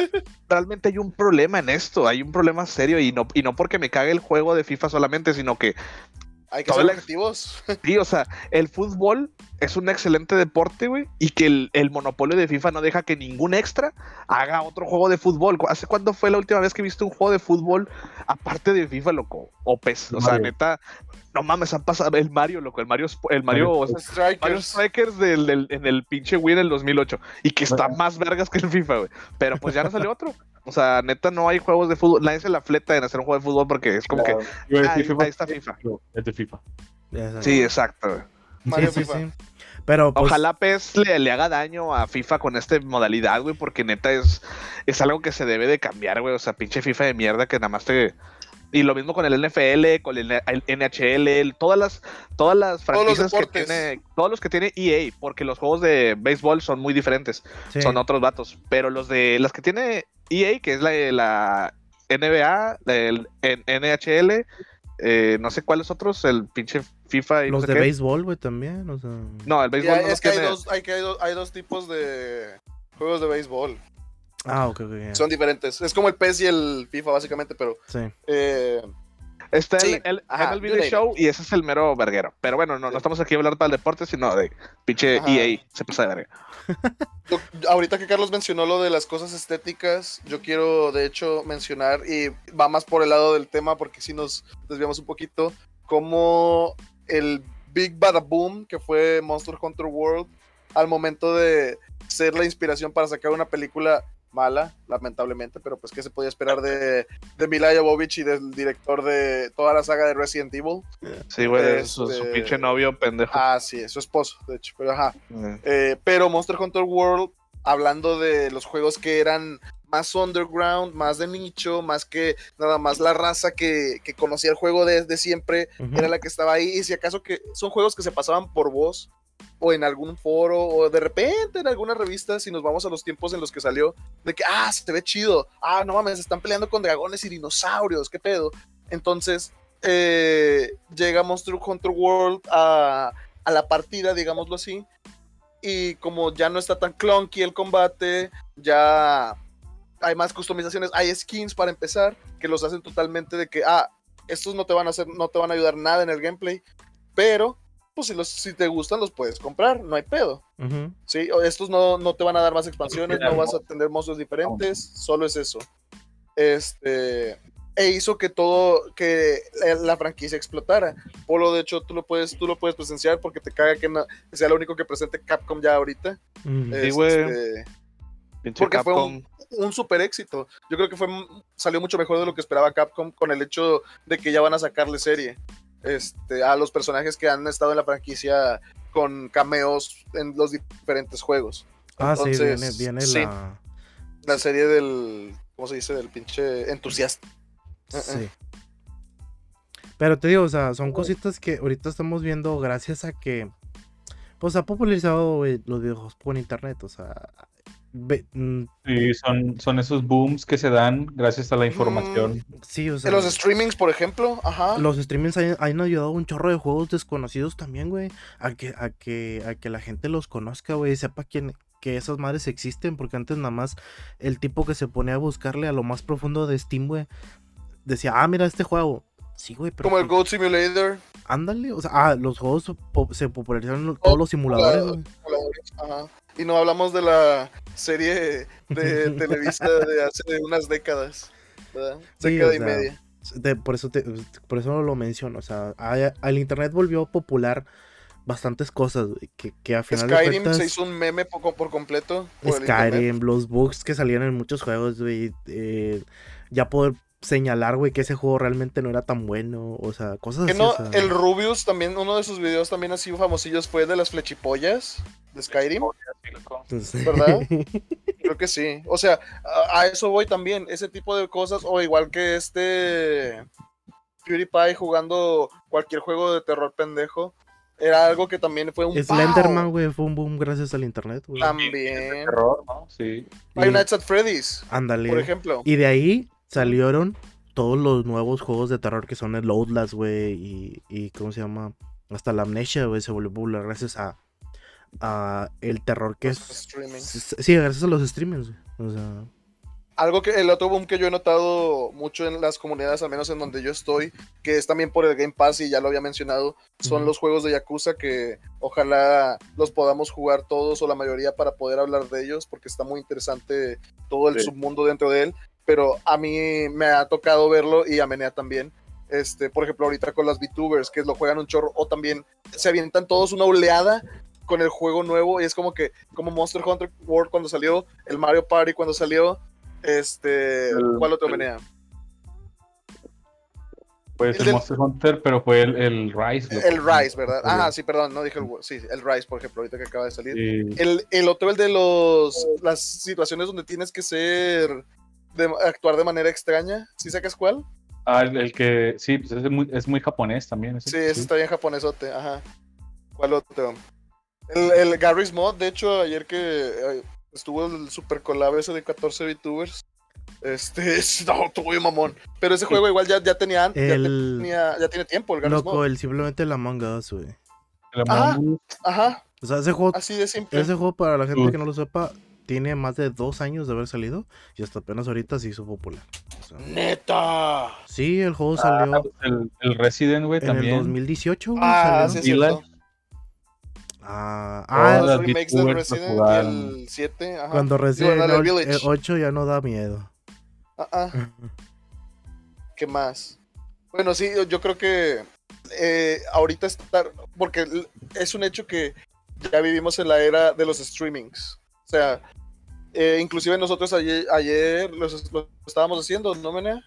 realmente hay un problema en esto, hay un problema serio y no, y no porque me cague el juego de FIFA solamente, sino que Hay que ser objetivos. [laughs] Sí, o sea, el fútbol es un excelente deporte, güey, y que el, el monopolio de FIFA no deja que ningún extra haga otro juego de fútbol. ¿Cu- ¿Hace cuándo fue la última vez que viste un juego de fútbol aparte de FIFA, loco? O PES, o sea, Mario. neta, no mames, han pasado el Mario, loco, el Mario, el Mario, Mario o sea, Mario Strikers. Strikers del, del- en el pinche Wii del 2008 y que está más vergas que el FIFA, güey. Pero pues ya no salió otro. O sea, neta, no hay juegos de fútbol. Nadie se la fleta en hacer un juego de fútbol porque es como que. Iba a decir Ahí- FIFA, ahí está FIFA. Es de FIFA. Sí, exacto. Mario sí, sí, FIFA. sí. Pero pues, Ojalá PES le, le haga daño a FIFA con esta modalidad, güey, porque neta es, es algo que se debe de cambiar, güey. O sea, pinche FIFA de mierda que nada más te. Y lo mismo con el NFL, con el, NHL, el- todas las, todas las franquicias que tiene, todos los que tiene EA, porque los juegos de béisbol son muy diferentes, sí. son otros vatos. Pero los de las que tiene EA, que es la, la NBA, el NHL, eh, no sé cuáles otros, el pinche FIFA y no los sé de qué. béisbol, güey, también. O sea, No, el béisbol hay- no es que hay dos, hay, que hay, dos, hay dos tipos de juegos de béisbol. ah, ok, ok. Son diferentes. Es como el PES y el FIFA, básicamente, pero. Sí. eh, Está Sí, el, el ajá, MLB The Show y ese es el mero verguero. Pero bueno, no, no estamos aquí a hablar para el deporte, sino de pinche Ajá. EA. Se pasa de verga. yo- ahorita que Carlos mencionó lo de las cosas estéticas, yo quiero de hecho mencionar, y va más por el lado del tema, porque si nos desviamos un poquito, como el Big Bada Boom, que fue Monster Hunter World, al momento de ser la inspiración para sacar una película mala, lamentablemente, pero pues qué se podía esperar de, de Mila Jovovich y del director de toda la saga de Resident Evil. Sí, güey, de su, su Este- pinche novio pendejo. Ah, sí, su esposo, de hecho, pero ajá. Eh, Eh, pero Monster Hunter World hablando de los juegos que eran más underground, más de nicho, más que nada más la raza que, que conocía el juego desde siempre, era la que estaba ahí. Y si acaso que son juegos que se pasaban por voz o en algún foro o de repente en alguna revista, si nos vamos a los tiempos en los que salió, de que, ah, se te ve chido, ah, no mames, están peleando con dragones y dinosaurios, qué pedo. Entonces, eh, llega Monster Hunter World a, a la partida, digámoslo así, y como ya no está tan clunky el combate, ya hay más customizaciones, hay skins para empezar, que los hacen totalmente de que, ah, estos no te van a hacer, no te van a ayudar nada en el gameplay, pero pues si, los, si te gustan los puedes comprar, no hay pedo. ¿sí? Estos no, no te van a dar más expansiones, no vas a tener monstruos diferentes, solo es eso. Este, e hizo que todo, que la, la franquicia explotara. Polo, de hecho, tú lo puedes, tú lo puedes presenciar porque te caga que, no- que sea lo único que presente Capcom ya ahorita. Sí, güey. Este, porque fue Capcom. un super éxito. Yo creo que fue salió mucho mejor de lo que esperaba Capcom con el hecho de que ya van a sacarle serie este, a los personajes que han estado en la franquicia con cameos en los diferentes juegos. Ah, sí, viene, viene sí. la. La serie del, ¿cómo se dice? Del pinche entusiasta. Sí. Pero te digo, o sea, son cositas que ahorita estamos viendo gracias a que. Pues ha popularizado güey, los videojuegos por internet. O sea. Mm, Sí, son, son esos booms que se dan gracias a la información. sí, o sea. En los streamings, por ejemplo, ajá. Los streamings han, han ayudado a un chorro de juegos desconocidos también, güey. A que, a que, a que la gente los conozca, güey. y Sepa quién, que esas madres existen. Porque antes nada más el tipo que se ponía a buscarle a lo más profundo de Steam, güey. Decía, ah, mira este juego. Sí, güey, pero. Como el Goat Simulator. Ándale, o sea, ah, los juegos po- se popularizaron todos los simuladores, güey. Ajá. Y no hablamos de la serie de [laughs] Televisa de hace unas décadas. ¿verdad? Sí, Década o y media. De- por eso te- por eso lo menciono, o sea, al internet volvió popular bastantes cosas, que, que a final de Skyrim cuentas se hizo un meme poco por completo. por. Skyrim, los bugs que salían en muchos juegos, güey, eh, ya poder señalar, güey, que ese juego realmente no era tan bueno, o sea, cosas Que así. no, o sea, el Rubius también, uno de sus videos también así famosillos fue de las flechipollas de Skyrim, entonces- ¿verdad? [laughs] Creo que sí. O sea, a, a eso voy también, ese tipo de cosas, o igual que este PewDiePie jugando cualquier juego de terror pendejo, era algo que también fue un Slenderman, güey, fue un boom gracias al internet, güey. También. Terror, ¿no? Sí. Five Nights at Freddy's, Ándale. por ejemplo. Y de ahí salieron todos los nuevos juegos de terror que son el Outlast, güey, y, y ¿cómo se llama? Hasta la Amnesia, güey, se volvió popular gracias a, a el terror que Los es... streamings. Sí, gracias a los streamers, güey. O sea, Algo que el otro boom que yo he notado mucho en las comunidades, al menos en donde yo estoy, que es también por el Game Pass y ya lo había mencionado, son los juegos de Yakuza que ojalá los podamos jugar todos o la mayoría para poder hablar de ellos, porque está muy interesante todo el Sí. submundo dentro de él. Pero a mí me ha tocado verlo y a Menea también. Este, por ejemplo, ahorita con las VTubers que lo juegan un chorro, o también se avientan todos una oleada con el juego nuevo y es como que, como Monster Hunter World cuando salió, el Mario Party cuando salió, este, ¿cuál otro menea? Pues El el del- Monster Hunter, pero fue el, el Rise. El Rise, ¿verdad? Ah, sí, perdón, no dije el, sí, el Rise, por ejemplo, ahorita que acaba de salir. Sí. El, el otro, el de los las situaciones donde tienes que ser de, actuar de manera extraña, ¿sí sacas cuál? Ah, el, el que, sí, pues es muy, es muy japonés también. ese. Sí, ese está bien japonesote, ajá. ¿Cuál otro? El, el Garry's Mod, de hecho, ayer que eh, estuvo el super collab ese de 14 VTubers. Este, [laughs] no, bien mamón. Pero ese juego igual ya, ya tenía antes, ya El- tenía, ya tiene tiempo el Garry's loco, Mod. el simplemente el Among Us, güey. El. Among Us, Ajá, O sea, ese juego, así de simple. ese juego para la gente que no lo sepa, tiene más de dos años de haber salido y hasta apenas ahorita se hizo popular. O sea, Neta. sí, el juego Ah, salió pues el, el Resident, güey, en el también. 2018, güey, Ah, sí salió. es cierto. Ah, Ah, ah, los remakes del Resident y el 7. Ajá. cuando Digo, recién no, el el Village. 8 ya no da miedo. Ah, ah. [laughs] ¿Qué más? Bueno, sí, yo- yo creo que eh, ahorita estar, porque es un hecho que ya vivimos en la era de los streamings. O sea, eh, inclusive nosotros ayer, ayer los, lo estábamos haciendo, ¿no, Menea?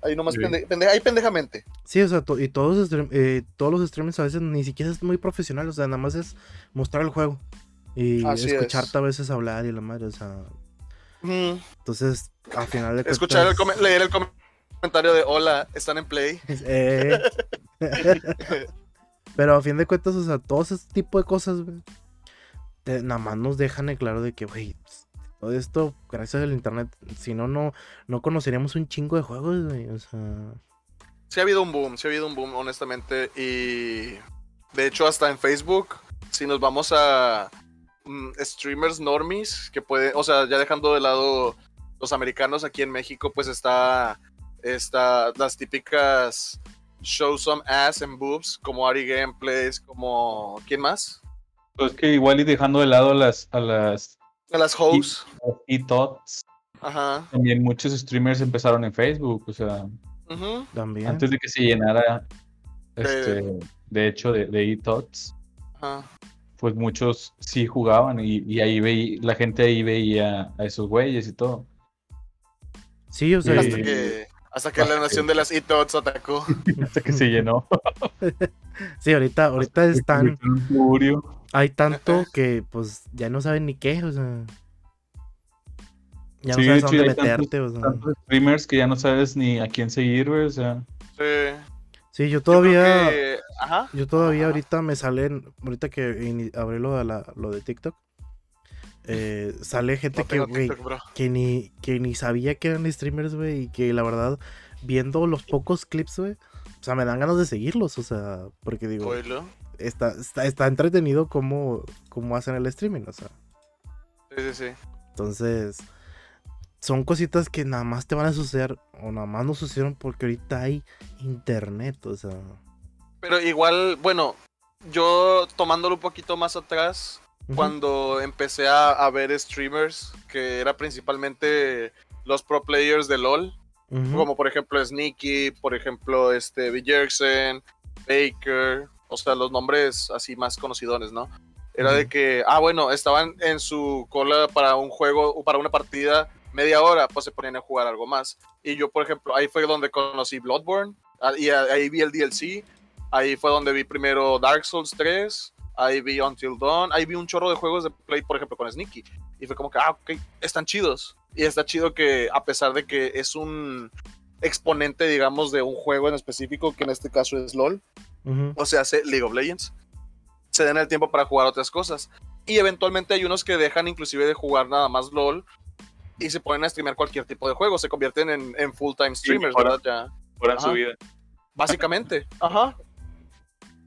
Ahí nomás, Sí. pende- pende- ahí pendejamente. Sí, o sea, to- y todos, eh, todos los streamers a veces ni siquiera es muy profesional, o sea, nada más es mostrar el juego. Y Así escucharte es. a veces hablar y la madre, o sea. Entonces, al final de cuentas. Escuchar el come- leer el comentario de hola, están en play. [laughs] Eh. [laughs] Pero a fin de cuentas, o sea, todo ese tipo de cosas, güey, nada más nos dejan en claro de que, güey, todo esto, gracias al internet, si no, no, no conoceríamos un chingo de juegos, o sea. Sí ha habido un boom, sí ha habido un boom, honestamente. Y de hecho, hasta en Facebook, si nos vamos a mm, streamers normies, que pueden, o sea, ya dejando de lado los americanos aquí en México, pues está, está las típicas show some ass and boobs, como Ari Gameplays, como. ¿Quién más? Pues que igual y dejando de lado a las, a las A las hoes. e-tots, Ajá. también muchos streamers empezaron en Facebook, o sea, ujú. También. antes de que se llenara, este, de hecho, de, de e-tots, Ajá. pues muchos sí jugaban y, y ahí veía, la gente ahí veía a esos güeyes y todo. Sí, o sea, Sí. Hasta que, hasta que la nación de las e-tots atacó. [laughs] Hasta que se llenó. [laughs] sí, ahorita, ahorita están, hay tanto que, pues, ya no saben ni qué, o sea. Ya no Sí, sabes tantos- meterte, o sea. Tantos streamers que ya no sabes ni a quién seguir, güey, o sea. Sí. Sí, yo Yo todavía. que- Ajá. Yo todavía Ajá. ahorita me salen, ahorita que abrí lo de, la- lo de TikTok, eh, sale gente No que, TikTok, bro. que ni, que ni sabía que eran streamers, güey, y que la verdad, viendo los pocos clips, güey, o sea, me dan ganas de seguirlos, o sea, porque digo. Está, está, está entretenido cómo, cómo hacen el streaming, o sea, Sí, sí, sí. entonces, son cositas que nada más te van a suceder, o nada más no sucedieron porque ahorita hay internet, o sea, Pero igual, bueno, yo tomándolo un poquito más atrás, cuando empecé a, a ver streamers, que era principalmente los pro players de LOL, como por ejemplo Sneaky, por ejemplo este Jersen, Baker, o sea, los nombres así más conocidones, ¿no? Era de que, ah, bueno, estaban en su cola para un juego o para una partida media hora, pues se ponían a jugar algo más. Y yo, por ejemplo, ahí fue donde conocí Bloodborne, ah, y ahí vi el DLC, ahí fue donde vi primero Dark Souls 3, ahí vi Until Dawn, ahí vi un chorro de juegos de Play, por ejemplo, con Sneaky. Y fue como que, ah, ok, están chidos. Y está chido que, a pesar de que es un exponente, digamos, de un juego en específico, que en este caso es LOL, o sea, hace League of Legends, se den el tiempo para jugar otras cosas. Y eventualmente hay unos que dejan inclusive de jugar nada más LOL y se ponen a streamear cualquier tipo de juego, se convierten en, en full-time streamers. ¿verdad? Ya, Ajá. su vida. básicamente. [laughs] Ajá.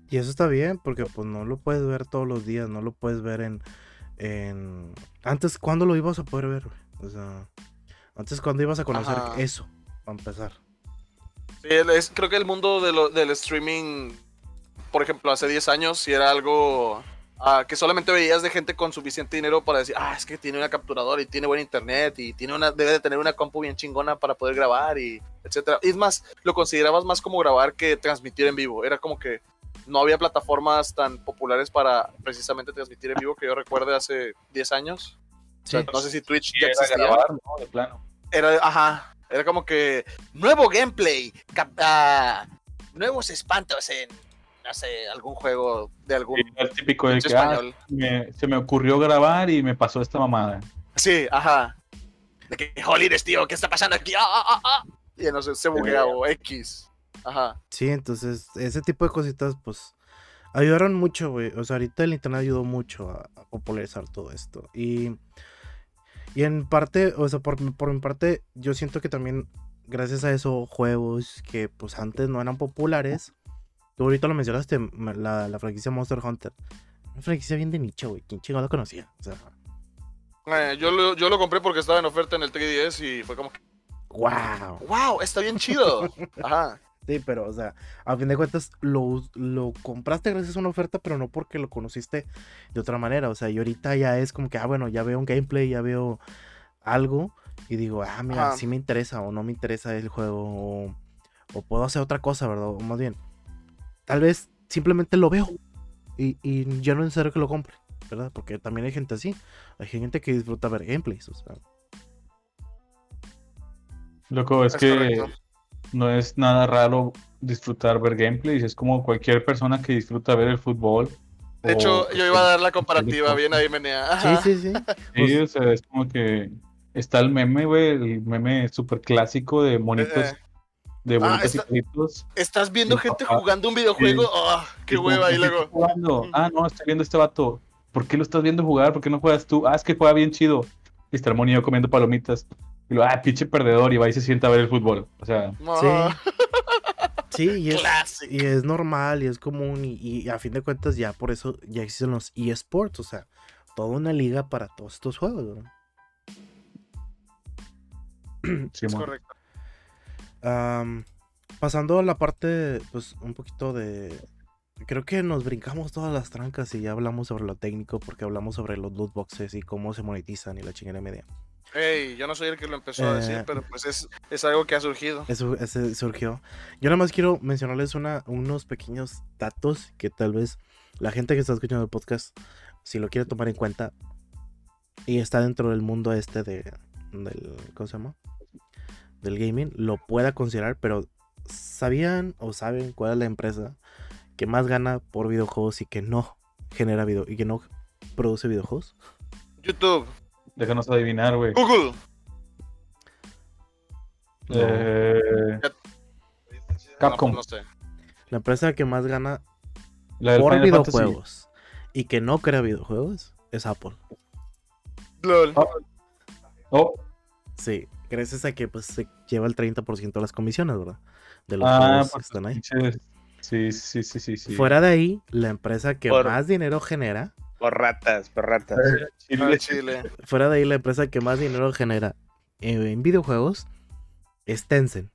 Y eso está bien, porque pues no lo puedes ver todos los días, no lo puedes ver en... en... Antes, ¿cuándo lo ibas a poder ver? O sea, antes, ¿cuándo ibas a conocer Ajá. eso? Para empezar. Sí, es- creo que el mundo de lo- del streaming, por ejemplo, hace 10 años, sí era algo ah, que solamente veías de gente con suficiente dinero para decir, ah, es que tiene una capturadora y tiene buen internet y tiene una, debe de tener una compu bien chingona para poder grabar y etcétera. Y es más, lo considerabas más como grabar que transmitir en vivo. Era como que no había plataformas tan populares para precisamente transmitir en vivo que yo recuerde hace 10 años. O sea, Sí. no sé si Twitch Y ya era existía grabar, ¿no? De plano. era, ajá, era como que nuevo gameplay, cap- ah, nuevos espantos en, no sé, algún juego de algún era el típico de que ah, español. me- se me ocurrió grabar y me pasó esta mamada. Sí, ajá. De que, jolines, tío, ¿qué está pasando aquí? Ah, ah, ah, ah. Y no sé, se buguea o X. Ajá. Sí, entonces, ese tipo de cositas, pues, ayudaron mucho, güey. O sea, ahorita el internet ayudó mucho a, a popularizar todo esto. Y, y en parte, o sea, por, mi- por mi parte, yo siento que también, gracias a eso, juegos que, pues, antes no eran populares. Tú ahorita lo mencionaste, la, la franquicia Monster Hunter. Una franquicia bien de nicho, güey. ¿Quién chingado la conocía? O sea, Eh, yo, lo, yo lo compré porque estaba en oferta en el 3DS y fue como que, wow. wow, está bien chido. [laughs] Ajá. Sí, pero, o sea, a fin de cuentas, lo, lo compraste gracias a una oferta, pero no porque lo conociste de otra manera. O sea, y ahorita ya es como que, ah, bueno, ya veo un gameplay, ya veo algo, y digo, ah, mira, Ajá. sí me interesa o no me interesa el juego, o, o puedo hacer otra cosa, ¿verdad? O más bien, tal vez simplemente lo veo, y, y ya no es necesario que lo compre, ¿verdad? Porque también hay gente así, hay gente que disfruta ver gameplays, o sea. Loco, es, Es que correcto. no es nada raro disfrutar ver gameplays. Es como cualquier persona que disfruta ver el fútbol De hecho, o- yo iba a dar la comparativa, bien ahí, Menea. Sí, sí, sí. Sí, [laughs] o sea, es como que está el meme, güey, el meme súper clásico de monitos, Eh. De está- y pelitos. Estás viendo gente papá. jugando un videojuego. Sí. ¡Ah! ¡Qué hueva! ¿por Y luego. jugando? Ah, no, estoy viendo este vato. ¿Por qué lo estás viendo jugar? ¿Por qué no juegas tú? Ah, es que juega bien chido. Y está el monillo comiendo palomitas. Y lo, ah, pinche perdedor. Y va y se sienta a ver el fútbol. O sea, "Ah, [laughs] Sí, y es, y es normal y es común y, y a fin de cuentas ya por eso ya existen los eSports, o sea, toda una liga para todos estos juegos. ¿no? Es Simón. correcto. Am, pasando a la parte, pues un poquito de... Creo que nos brincamos todas las trancas y ya hablamos sobre lo técnico porque hablamos sobre los loot boxes y cómo se monetizan y la chingada media. Ey, yo no soy el que lo empezó a decir, Eh. pero pues es, es algo que ha surgido. Eso, ese surgió. Yo nada más quiero mencionarles una, unos pequeños datos que tal vez la gente que está escuchando el podcast, si lo quiere tomar en cuenta y está dentro del mundo este de, del, ¿cómo se llama? Del gaming, lo pueda considerar, pero ¿sabían o saben cuál es la empresa que más gana por videojuegos y que no genera video y que no produce videojuegos? YouTube, Déjanos adivinar, güey. Google. No. Eh, Capcom. No, pues no sé. La empresa que más gana la por Final Fantasy. videojuegos y que no crea videojuegos es Apple. LOL. Ah. Oh, Sí, gracias a que pues se lleva el 30% de las comisiones, ¿verdad? De los ah, juegos que están ahí. Sí, sí, sí, sí, sí. Fuera de ahí, la empresa que Por- más dinero genera, Por ratas, por ratas. Chile. Ah, [laughs] Chile. fuera de ahí la empresa que más dinero genera en, en videojuegos es Tencent.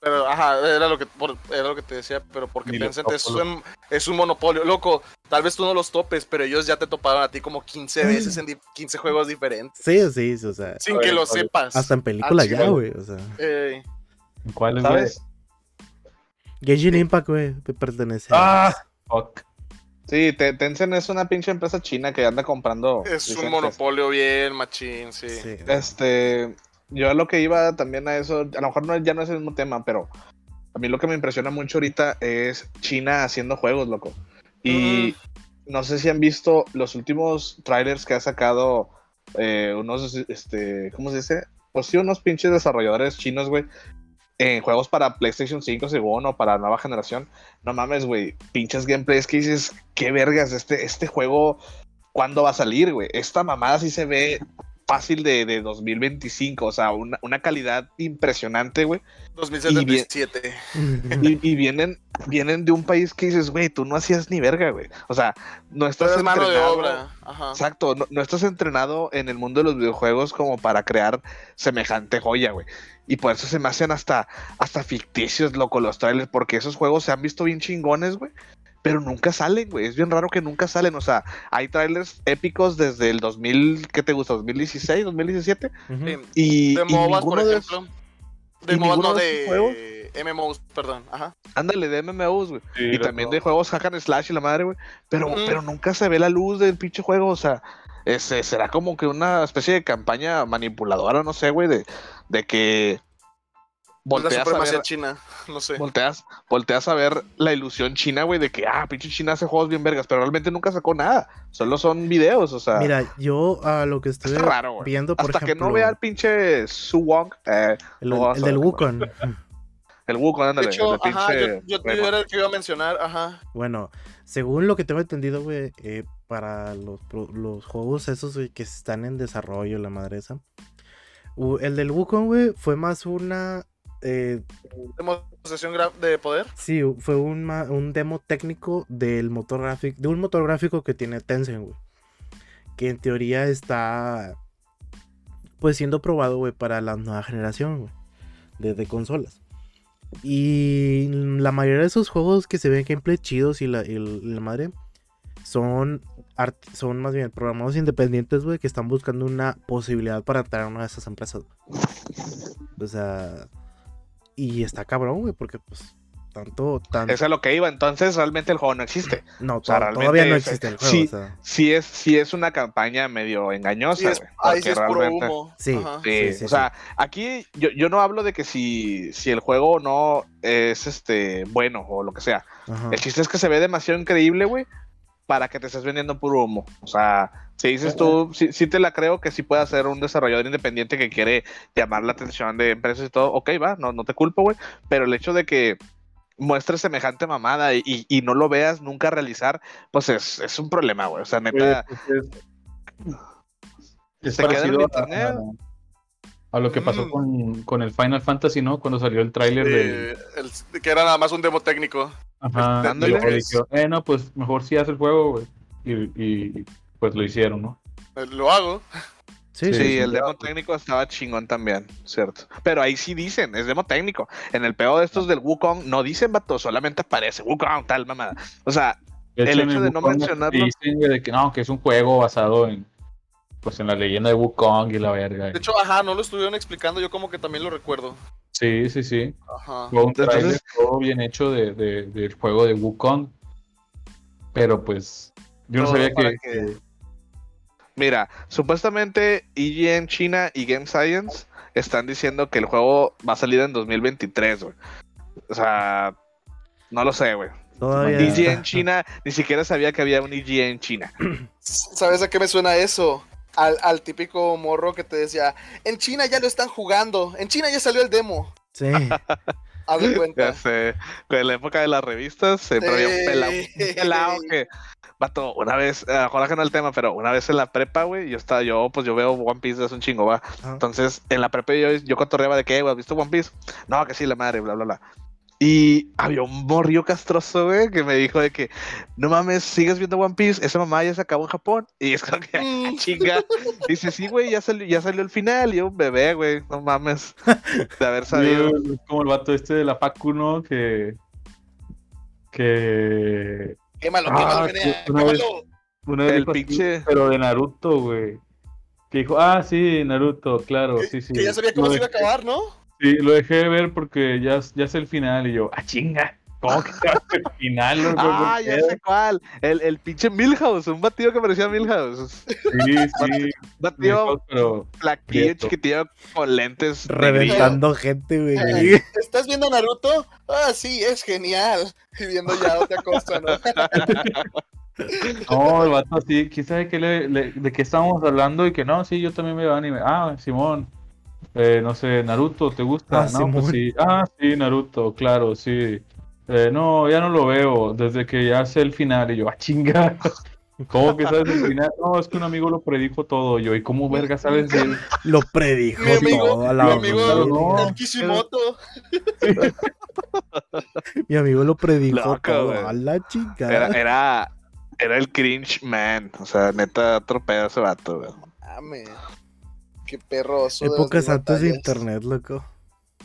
Pero, ajá, era lo que, por- era lo que te decía, pero porque Tencent es un, es un monopolio. Loco, tal vez tú no los topes, pero ellos ya te toparon a ti como 15 veces en di- 15 juegos diferentes. Sí, sí, sí, o sea, Sin que lo sepas. hasta en película ya, güey. o sea. Ey, ¿Cuál? ¿Sabes? Genshin Impact, güey, pertenece a... Ah, fuck. Sí, Te- Tencent es una pinche empresa china que anda comprando. es un monopolio bien, machín, sí. Sí. Este, yo a lo que iba también a eso, a lo mejor no, ya no es el mismo tema, pero a mí lo que me impresiona mucho ahorita es China haciendo juegos, loco. Y no sé si han visto los últimos trailers que ha sacado eh, unos, este, ¿cómo se dice? Pues sí, unos pinches desarrolladores chinos, güey. En juegos para PlayStation 5 según o para nueva generación. No mames, güey. Pinches gameplays que dices, qué vergas, este, este juego, ¿cuándo va a salir, güey? Esta mamada sí se ve fácil de, de 2025, o sea, una, una calidad impresionante, güey. 2077. Y, y vienen, vienen de un país que dices, güey, tú no hacías ni verga, güey. O sea, no estás es mano de entrenado- obra. Ajá. Exacto, no, no estás entrenado en el mundo de los videojuegos como para crear semejante joya, güey. Y por eso se me hacen hasta, hasta ficticios, loco, los trailers, porque esos juegos se han visto bien chingones, güey. Pero nunca salen, güey. Es bien raro que nunca salen. O sea, hay trailers épicos desde el 2000, ¿qué te gusta? ¿2016, 2017? Ujú. Sí. Y, De y MOBAs, por de ejemplo. De y MOBAs, no de de MMOs, perdón. Ajá. Ándale, de MMOs, güey. Sí, y también de juegos hack and slash y la madre, güey. Pero, pero nunca se ve la luz del pinche juego. O sea, ese, será como que una especie de campaña manipuladora, no sé, güey, de, de que la volteas a, ver, china. [laughs] No sé. volteas, volteas a ver la ilusión china, güey, de que, ah, pinche China hace juegos bien vergas, pero realmente nunca sacó nada. Solo son videos, o sea, Mira, yo a lo que estoy viendo, por Hasta que no vea al pinche Su Wong, eh, el, el del Wukong. el Wukong, De ándale, hecho, el ajá, yo, pinche yo, yo era el que iba a mencionar, ajá. Bueno, según lo que tengo entendido, güey, eh, para los, los juegos esos güey, que están en desarrollo, la madre esa. el del Wukong, güey, fue más una. Eh, Demostración de poder. sí, fue un, demo técnico del motor gráfico. De un motor gráfico que tiene Tencent, güey. Que en teoría está. Pues siendo probado, güey, para la nueva generación, güey. De, de consolas. Y la mayoría de esos juegos que se ven gameplay chidos y la, y la madre son, art- son más bien programados independientes, güey, que están buscando una posibilidad para entrar a una de esas empresas. O sea, y está cabrón, güey, porque pues Tanto, tanto. Eso es lo que iba. Entonces, realmente el juego no existe. No, o sea, todavía no es- existe el juego. sí. o sea, Sí es, sí es una campaña medio engañosa, Sí, es- ahí sí es puro humo. Sí. Ajá. Sí, Sí, sí, o sea, aquí yo, yo no hablo de que si, si el juego no es este bueno o lo que sea. ajá. El chiste es que se ve demasiado increíble, güey, para que te estés vendiendo puro humo. O sea, si dices tú, sí, sí te la creo que sí puede ser un desarrollador independiente que quiere llamar la atención de empresas y todo, ok, va, no, no te culpo, güey, pero el hecho de que muestres semejante mamada y, y- y no lo veas nunca realizar, pues es, es un problema, güey. O sea, neta, Pues, es, es Se queda en el a, internet. a lo que pasó Mm. con, con el Final Fantasy, ¿no? Cuando salió el tráiler del... Eh, el- que era nada más un demo técnico. Ajá, dándole- y dijeron, eh, no, pues mejor sí hace el juego, güey. Y, y pues lo hicieron, ¿no? Eh, Lo hago. Sí, Sí, sí, sí. el demo técnico estaba chingón también, cierto. Pero ahí sí dicen, es demo técnico. En el peor de estos del Wukong no dicen, vato, solamente aparece Wukong, tal mamada. O sea, El hecho de no Wukong mencionarlo- Dicen güey, de que no, que es un juego basado en pues en la leyenda de Wukong y la verga. De hecho, ajá, no lo estuvieron explicando, yo como que también lo recuerdo. Sí, sí, sí. Ajá. Fue un Entonces- trailer todo bien hecho de, de- del juego de Wukong. Pero pues yo no sabía que, que- que- mira, supuestamente IGN China y Game Science están diciendo que el juego va a salir en 2023, güey. O sea, no lo sé, güey. Todavía. IGN China, ni siquiera sabía que había un IGN China. ¿Sabes a qué me suena eso? Al, al típico morro que te decía, en China ya lo están jugando, en China ya salió el demo. Sí. [laughs] Haz de Ya cuenta. sé, en la época de las revistas siempre había un pelado, un pelado que, vato, una vez, eh, ojalá que no el tema, pero una vez en la prepa, güey, yo estaba, yo, pues yo veo One Piece desde un chingo, va. Entonces, en la prepa yo, yo cotorreaba de que, güey, ¿has visto One Piece? No, que sí, la madre, bla, bla, bla. Y había un morrillo castroso, güey, que me dijo de que, no mames, sigues viendo One Piece, esa mamá ya se acabó en Japón. Y es como que, Mm. chinga. Dice, sí, güey, ya salió, ya salió el final. Y yo, bebé, güey, no mames. De haber [laughs] sabido. Yo, es como el vato este de la Facu, ¿no? Que. Que. Quémalo, Ah, quémalo, Menea, una vez- quémalo. Una vez El así, pinche- Pero de Naruto, güey. Que dijo, ah, sí, Naruto, claro, Que, sí, sí. que ya sabía cómo se iba a acabar, ¿no? Sí, lo dejé de ver porque ya, ya es el final. Y yo, ah, chinga. ¿Cómo que el final, [laughs] loco? Ah, ¿Por ya qué?" sé cuál. El, el pinche Milhouse, un batido que parecía Milhouse. Sí, sí. [laughs] Batido pero flaquillo, chiquitillo, con lentes. Reventando gente, güey. Eh, ¿Estás viendo Naruto? Ah, sí, es genial. Y viendo ya otra cosa, ¿no? [laughs] No, el vato así, quién sabe qué le- le- de qué estábamos hablando y que no, sí, yo también veo anime. Ah, Simón, eh, no sé, Naruto, ¿te gusta? Ah, no, pues sí. Ah, sí, Naruto, claro, sí. Eh, no, ya no lo veo desde que ya sé el final y yo, ah, chinga. [laughs] ¿Cómo que sabes el final? No, es que un amigo lo predijo todo. Yo, ¿y cómo verga sabes de él? Lo predijo Mi amigo, todo a mi amigo, no. el Kishimoto. [laughs] Mi amigo lo predijo Loco, todo. A la Era, chica. era, era el cringe man. O sea, neta, otro pedo ese vato, güey. Qué perroso. Épocas antes de internet, loco.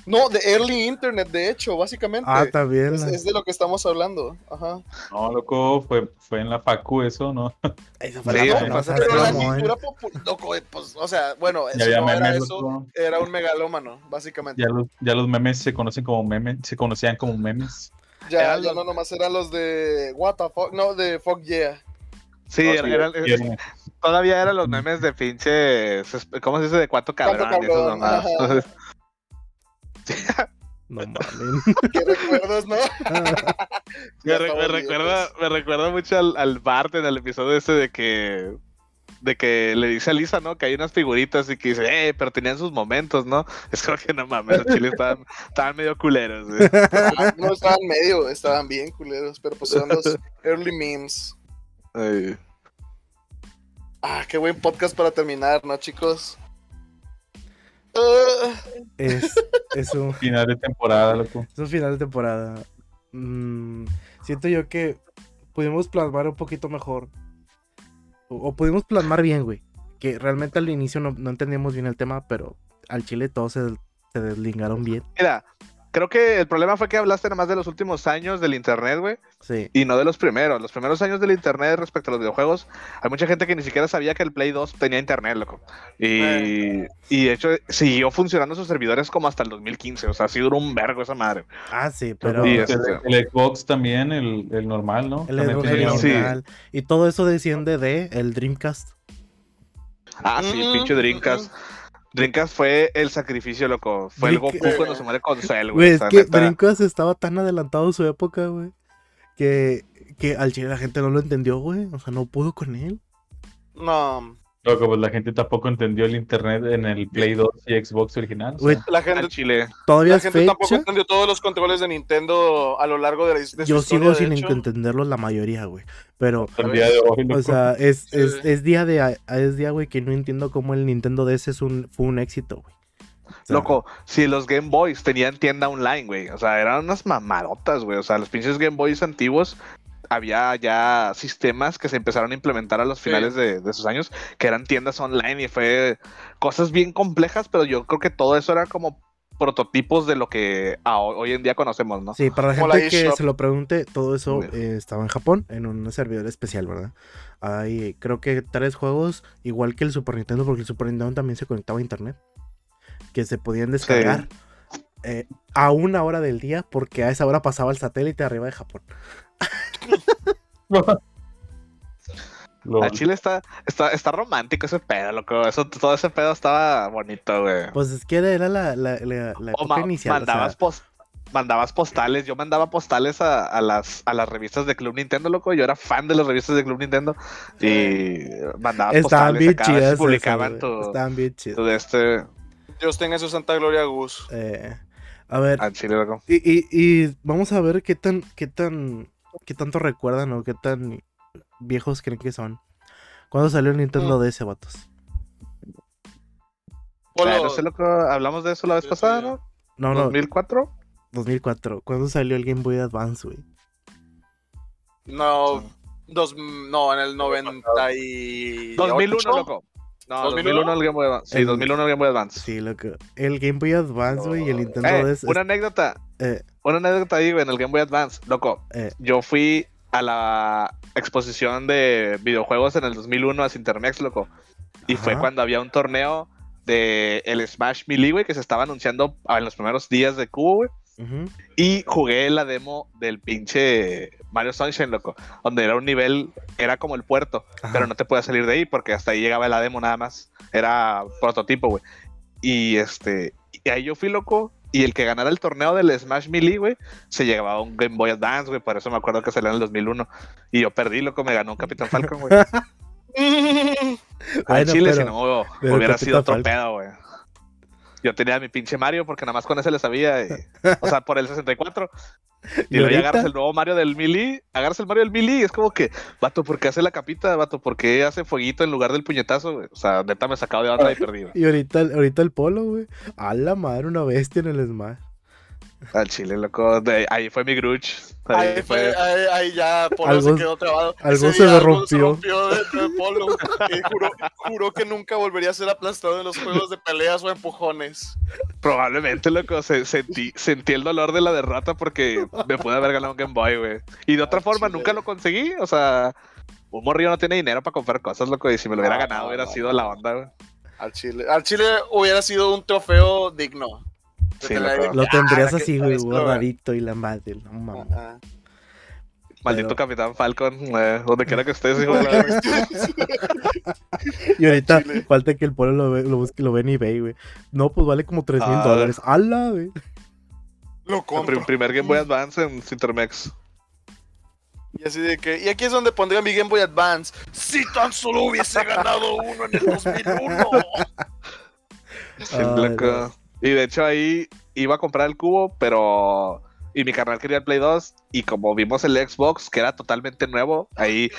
No, de early internet, de hecho, básicamente. Ah, también. es, es de lo que estamos hablando. Ajá. No, loco, fue, fue en la facu eso, ¿no? [laughs] Esa fue Sí, la sí, famosa, Pero la cultura popular, loco, eh, pues, o sea, bueno, Ya eso había no era memes, eso, loco. era un megalómano, básicamente. Ya los, ya los memes se conocen como memes, se conocían como memes. Ya, ya no nomás eran los de What the fuck, no, de Fuck Yeah. Sí, No, era- sí, era- y era- todavía eran los memes de pinches. ¿Cómo se dice? De cuatro Cuatro cabrón. y esas cabrón, mamadas. ajá. No [laughs] mames. Qué recuerdos, ¿no? [laughs] Me, re- recuerda, me recuerda mucho al, al Bart en el episodio ese de que de que le dice a Lisa, ¿no? Que hay unas figuritas y que dice, eh, pero tenían sus momentos, ¿no? [laughs] Es como que no mames, los chiles estaban, estaban medio culeros, güey. Ah, No estaban medio, estaban bien culeros, pero pues son los early memes. Ay. Ah, qué buen podcast para terminar, ¿no, chicos? Es, es, un, [laughs] Final de temporada, loco. es un final de temporada. Mm, siento yo que pudimos plasmar un poquito mejor. O, o pudimos plasmar bien, güey. Que realmente al inicio no, no entendíamos bien el tema, pero al chile todos se, se deslingaron bien. Mira, creo que el problema fue que hablaste nada más de los últimos años del internet, güey, Sí. y no de los primeros. Los primeros años del internet respecto a los videojuegos, hay mucha gente que ni siquiera sabía que el Play 2 tenía internet, loco. Y, y de hecho siguió funcionando sus servidores como hasta el 2015, o sea, sí duró un vergo esa madre. Ah, sí, pero Sí, el, este- el Xbox también, el, el normal, ¿no? el Xbox tenía- Sí. Y todo eso desciende de el Dreamcast. Ah, sí, Mm, pinche Dreamcast. Dreamcast fue el sacrificio, loco. Fue el Goku cuando se muere con Cell, güey. Es que neta. Dreamcast estaba tan adelantado a su época, güey, que, que al chile la gente no lo entendió, güey. O sea, no pudo con él. No, Loco, pues la gente tampoco entendió el internet en el Play 2 y Xbox original. o sea. Güey, la gente, Chile. todavía la gente tampoco entendió todos los controles de Nintendo a lo largo de la de Yo historia, sigo de sin hecho. entenderlos la mayoría, güey. Pero, el día de hoy, o sea, es, Sí. es, es día de es día, güey, que no entiendo cómo el Nintendo DS es un, fue un éxito, güey. O sea, Loco, si los Game Boys tenían tienda online, güey. O sea, eran unas mamadotas, güey. O sea, los pinches Game Boys antiguos. Había ya sistemas que se empezaron a implementar a los finales de, de esos años, que eran tiendas online y fue cosas bien complejas, pero yo creo que todo eso era como prototipos de lo que a- hoy en día conocemos, ¿no? Sí, para la gente la que se lo pregunte, todo eso eh, estaba en Japón, en un servidor especial, ¿verdad? Hay, creo que tres juegos, igual que el Super Nintendo, porque el Super Nintendo también se conectaba a internet, que se podían descargar eh, a una hora del día, porque a esa hora pasaba el satélite arriba de Japón. [laughs] [laughs] A Chile está, está, está romántico ese pedo, loco. Eso, todo ese pedo estaba bonito, güey. Pues es que era la, la, la, la época ma- inicial. o sea, mandabas, pos- mandabas postales. Yo mandaba postales a, a las, a las revistas de Club Nintendo, loco. Yo era fan de las revistas de Club Nintendo. Y mandaba estaban postales bien acá, a ver si chidas. publicaban güey, tu, Estaban bien chidas. tu de este. Dios tenga su santa gloria, Gus. Eh, a ver, A Chile, loco. Y, y, y vamos a ver qué tan, qué tan, qué tanto recuerdan o qué tan viejos creen que son. ¿Cuándo salió el Nintendo DS, vatos? Ah, no sé, loco. Hablamos de eso la vez pasada. ¿no? No, no, 2004. 2004. ¿Cuándo salió el Game Boy Advance, güey? no, dos, no, en el 98. 2001, loco. No, 2001 2001 el Game Boy Advance. Sí, El- 2001 el Game Boy Advance. Sí, loco. El Game Boy Advance, güey, y el Nintendo Eh, DS. una anécdota. eh, Una anécdota ahí, güey, en el Game Boy Advance. Loco, Eh. yo fui a la exposición de videojuegos en el 2001 a Cintermex, loco. Y fue cuando había un torneo de el Smash Melee, güey, que se estaba anunciando en los primeros días de Cubo, güey. Y jugué la demo del pinche Mario Sunshine, loco. Donde era un nivel, era como el puerto, Ajá. pero no te puedes salir de ahí porque hasta ahí llegaba la demo nada más. Era prototipo, güey. Y este, y ahí yo fui loco. Y el que ganara el torneo del Smash Melee, güey, se llevaba un Game Boy Advance, güey. Por eso me acuerdo que salió en el 2001. Y yo perdí, loco, me ganó un Capitán Falcon, güey. [laughs] Al Bueno, Chile, pero- si no, hubiera Capitán sido otro Falcon. pedo, güey. Yo tenía mi pinche Mario porque nada más con ese le sabía. y- o sea, por el 64. [laughs] Y, ¿Y luego agarras el nuevo Mario del Melee, agarras el Mario del Melee y es como que, vato, ¿por qué hace la capita, vato? ¿Por qué hace fueguito en lugar del puñetazo, güey? O sea, neta me sacado de onda y güey. [laughs] Y ahorita, ahorita el polo, güey. A la madre, una bestia en el Smash. Al chile, loco. de- ahí fue mi Gruch. Ahí, Ahí, fue. ahí, ahí ya Polo Algo- se quedó trabado. algo se algo rompió. de, de Polo. Y juró, juró que nunca volvería a ser aplastado en los juegos de peleas o empujones. Probablemente, loco. se- sentí, sentí el dolor de la derrota porque me pude haber ganado un Game Boy, güey. Y de otra Al forma, chile. nunca lo conseguí. O sea, un morrillo no tiene dinero para comprar cosas, loco. Y si me lo hubiera ganado, hubiera sido la onda, güey. Al Chile. Al Chile hubiera sido un trofeo digno. Sí, Lo Ah, tendrías así, güey, guardadito y la madre. No mames. Ajá. Maldito Pero- Capitán Falcon, eh, donde quiera que estés, hijo de la... [laughs] [laughs] Y ahorita Chile. falta que el polo lo, ve, lo busque, lo ve en eBay, güey. No, pues vale como 3 mil Ah. dólares. ¡Hala, güey! Lo compro. primer Game Boy Advance en Cintermex. Y así de que, y aquí es donde pondría mi Game Boy Advance. Si tan solo hubiese ganado uno en el 2001. Sí, Ay. Y de hecho ahí iba a comprar el cubo, pero... Y mi carnal quería el Play 2 y como vimos el Xbox, que era totalmente nuevo, ahí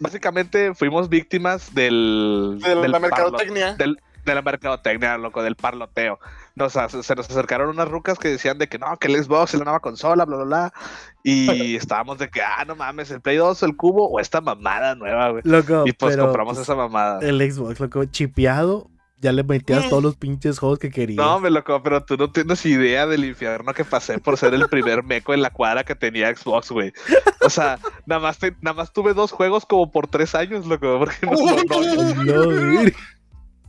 básicamente fuimos víctimas del... De del la mercadotecnia. del- de la mercadotecnia, loco, del parloteo. Nos, se nos acercaron unas rucas que decían de que no, que el Xbox es la nueva consola, bla, bla, bla. Y [laughs] estábamos de que, ah, no mames, el Play 2, el cubo o esta mamada nueva, güey. Loco, Y pues pero compramos pues, esa mamada. el Xbox, loco, chipeado ya le metías todos los pinches juegos que querías. No, me loco, pero tú no tienes idea del infierno que pasé por ser el primer meco en la cuadra que tenía Xbox, güey. O sea, nada más, te- nada más tuve dos juegos como por tres años, loco, porque no, no- no- [laughs] No, güey.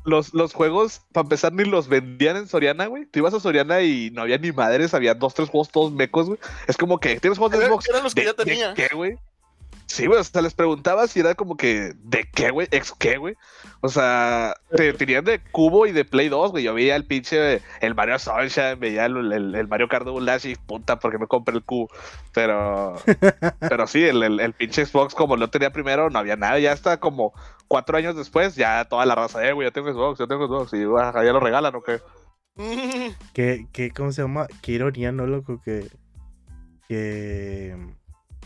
los, los juegos, para empezar, ni los vendían en Soriana, güey. Tú ibas a Soriana y no había ni madres, había dos, tres juegos todos mecos, güey. Es como que, ¿tienes juegos de Xbox? eran los que ¿De- ya tenía. qué, güey? Sí, güey, o sea, les preguntabas y era como que, ¿de qué, güey? ¿Ex qué, güey? O sea, te tenían de Cubo y de Play 2, güey. Yo veía el pinche, el Mario Sunshine, veía el, el, el Mario Kart Double Dash y puta, porque me compré el Cubo. Pero, [laughs] pero sí, el, el, el pinche Xbox, como lo tenía primero, no había nada. Ya hasta como cuatro años después, ya toda la raza, eh, güey, ya tengo Xbox, ya tengo Xbox. Y ah, ya lo regalan, ¿o qué? [laughs] ¿Qué, qué, ¿Cómo se llama? Qué ironía, ¿no, loco? Que, que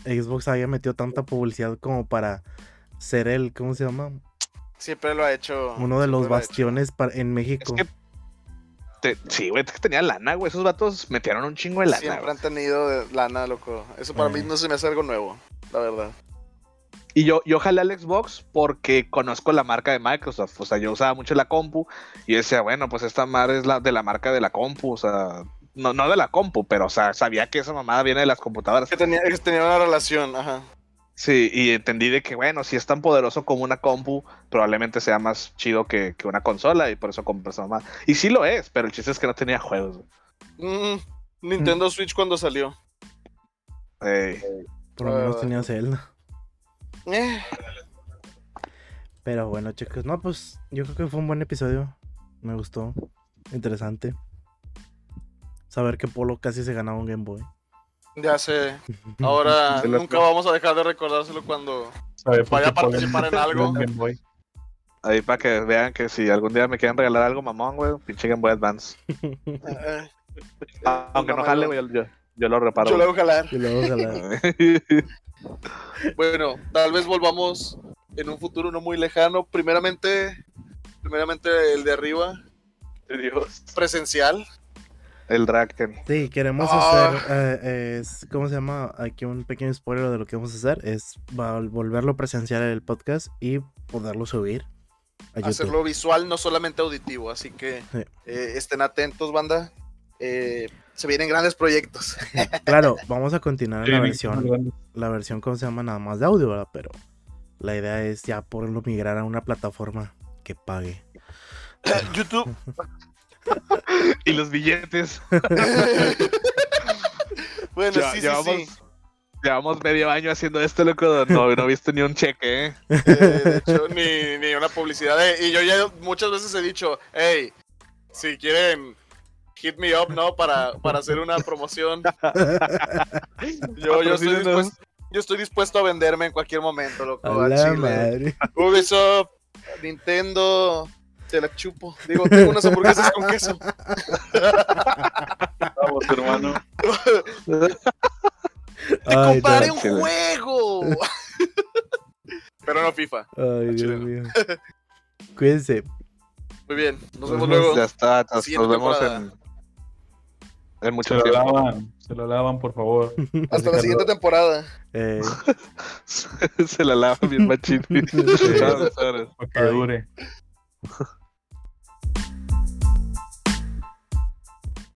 Xbox haya metido tanta publicidad como para ser el, ¿cómo se llama? Siempre lo ha hecho. Uno de los bastiones para, en México. que Te- sí, güey, es que tenía lana, güey. Esos vatos metieron un chingo de lana, Siempre han tenido de- lana, loco. Eso para Eh. mí no se me hace algo nuevo, la verdad. Y yo, yo jalé al Xbox porque conozco la marca de Microsoft. O sea, yo usaba mucho la compu y decía, bueno, pues esta madre es la de la marca de la compu. O sea, no, no de la compu, pero o sea, sabía que esa mamada viene de las computadoras. Que tenía, que tenía una relación, ajá. Sí, y entendí de que, bueno, si es tan poderoso como una compu, probablemente sea más chido que, que una consola y por eso compré esa mamada. Y sí lo es, pero el chiste es que no tenía juegos. Mm, Nintendo Switch cuando salió. Ey. Por lo menos Ah. tenía Zelda. Eh, Pero bueno, chicos, no, pues yo creo que fue un buen episodio. Me gustó. Interesante. Saber que Polo casi se ganaba un Game Boy. ya sé. Ahora [laughs] lo- nunca vamos a dejar de recordárselo cuando ¿Sabe por vaya a participar en [laughs] algo. Game Boy? Ahí para que vean que si algún día me quieren regalar algo mamón, güey, pinche Game Boy Advance. [laughs] Eh, Ah, Aunque no jale, güey, yo, yo, yo lo reparo. Yo lo hago jalar. Y luego ojalá. Bueno, tal vez volvamos en un futuro no muy lejano. Primeramente, primeramente el de arriba, Dios. presencial. El Draken. Sí, queremos Ah. hacer, eh, es, ¿cómo se llama? Aquí un pequeño spoiler de lo que vamos a hacer. Es vol- volverlo presencial el podcast y poderlo subir a YouTube. hacerlo visual, no solamente auditivo. Así que Sí. eh, estén atentos, banda. Eh, se vienen grandes proyectos. [laughs] Claro, vamos a continuar en la Sí, versión, la versión, ¿cómo se llama? Nada más de audio, ¿verdad? Pero la idea es ya poderlo migrar a una plataforma que pague. [coughs] YouTube. [laughs] Y los billetes. [laughs] bueno, Ya- sí, sí, llevamos, sí. llevamos medio año haciendo esto, loco. No, no he visto ni un cheque, ¿eh? Eh, de hecho, ni, ni una publicidad. de- y yo ya muchas veces he dicho, hey, si quieren, hit me up, ¿no? Para, para hacer una promoción. [laughs] Yo, yo, estoy dispuesto, yo estoy dispuesto a venderme en cualquier momento, loco. A chile. madre. Ubisoft, Nintendo, te la chupo. Digo, tengo unas hamburguesas con queso. Vamos, hermano. ¡Te Ay, compraré no. un chile. juego! Pero no FIFA. Ay, Dios Chile. mío. Cuídense. Muy bien, nos vemos luego. Ya está. Nos, Siguiente nos vemos temporada. en, en Se mucho lo tiempo. lavan, se lo lavan, por favor. [laughs] Hasta la siguiente temporada. Eh, [laughs] Se la lava bien sabes. [laughs] Para que Ay. dure.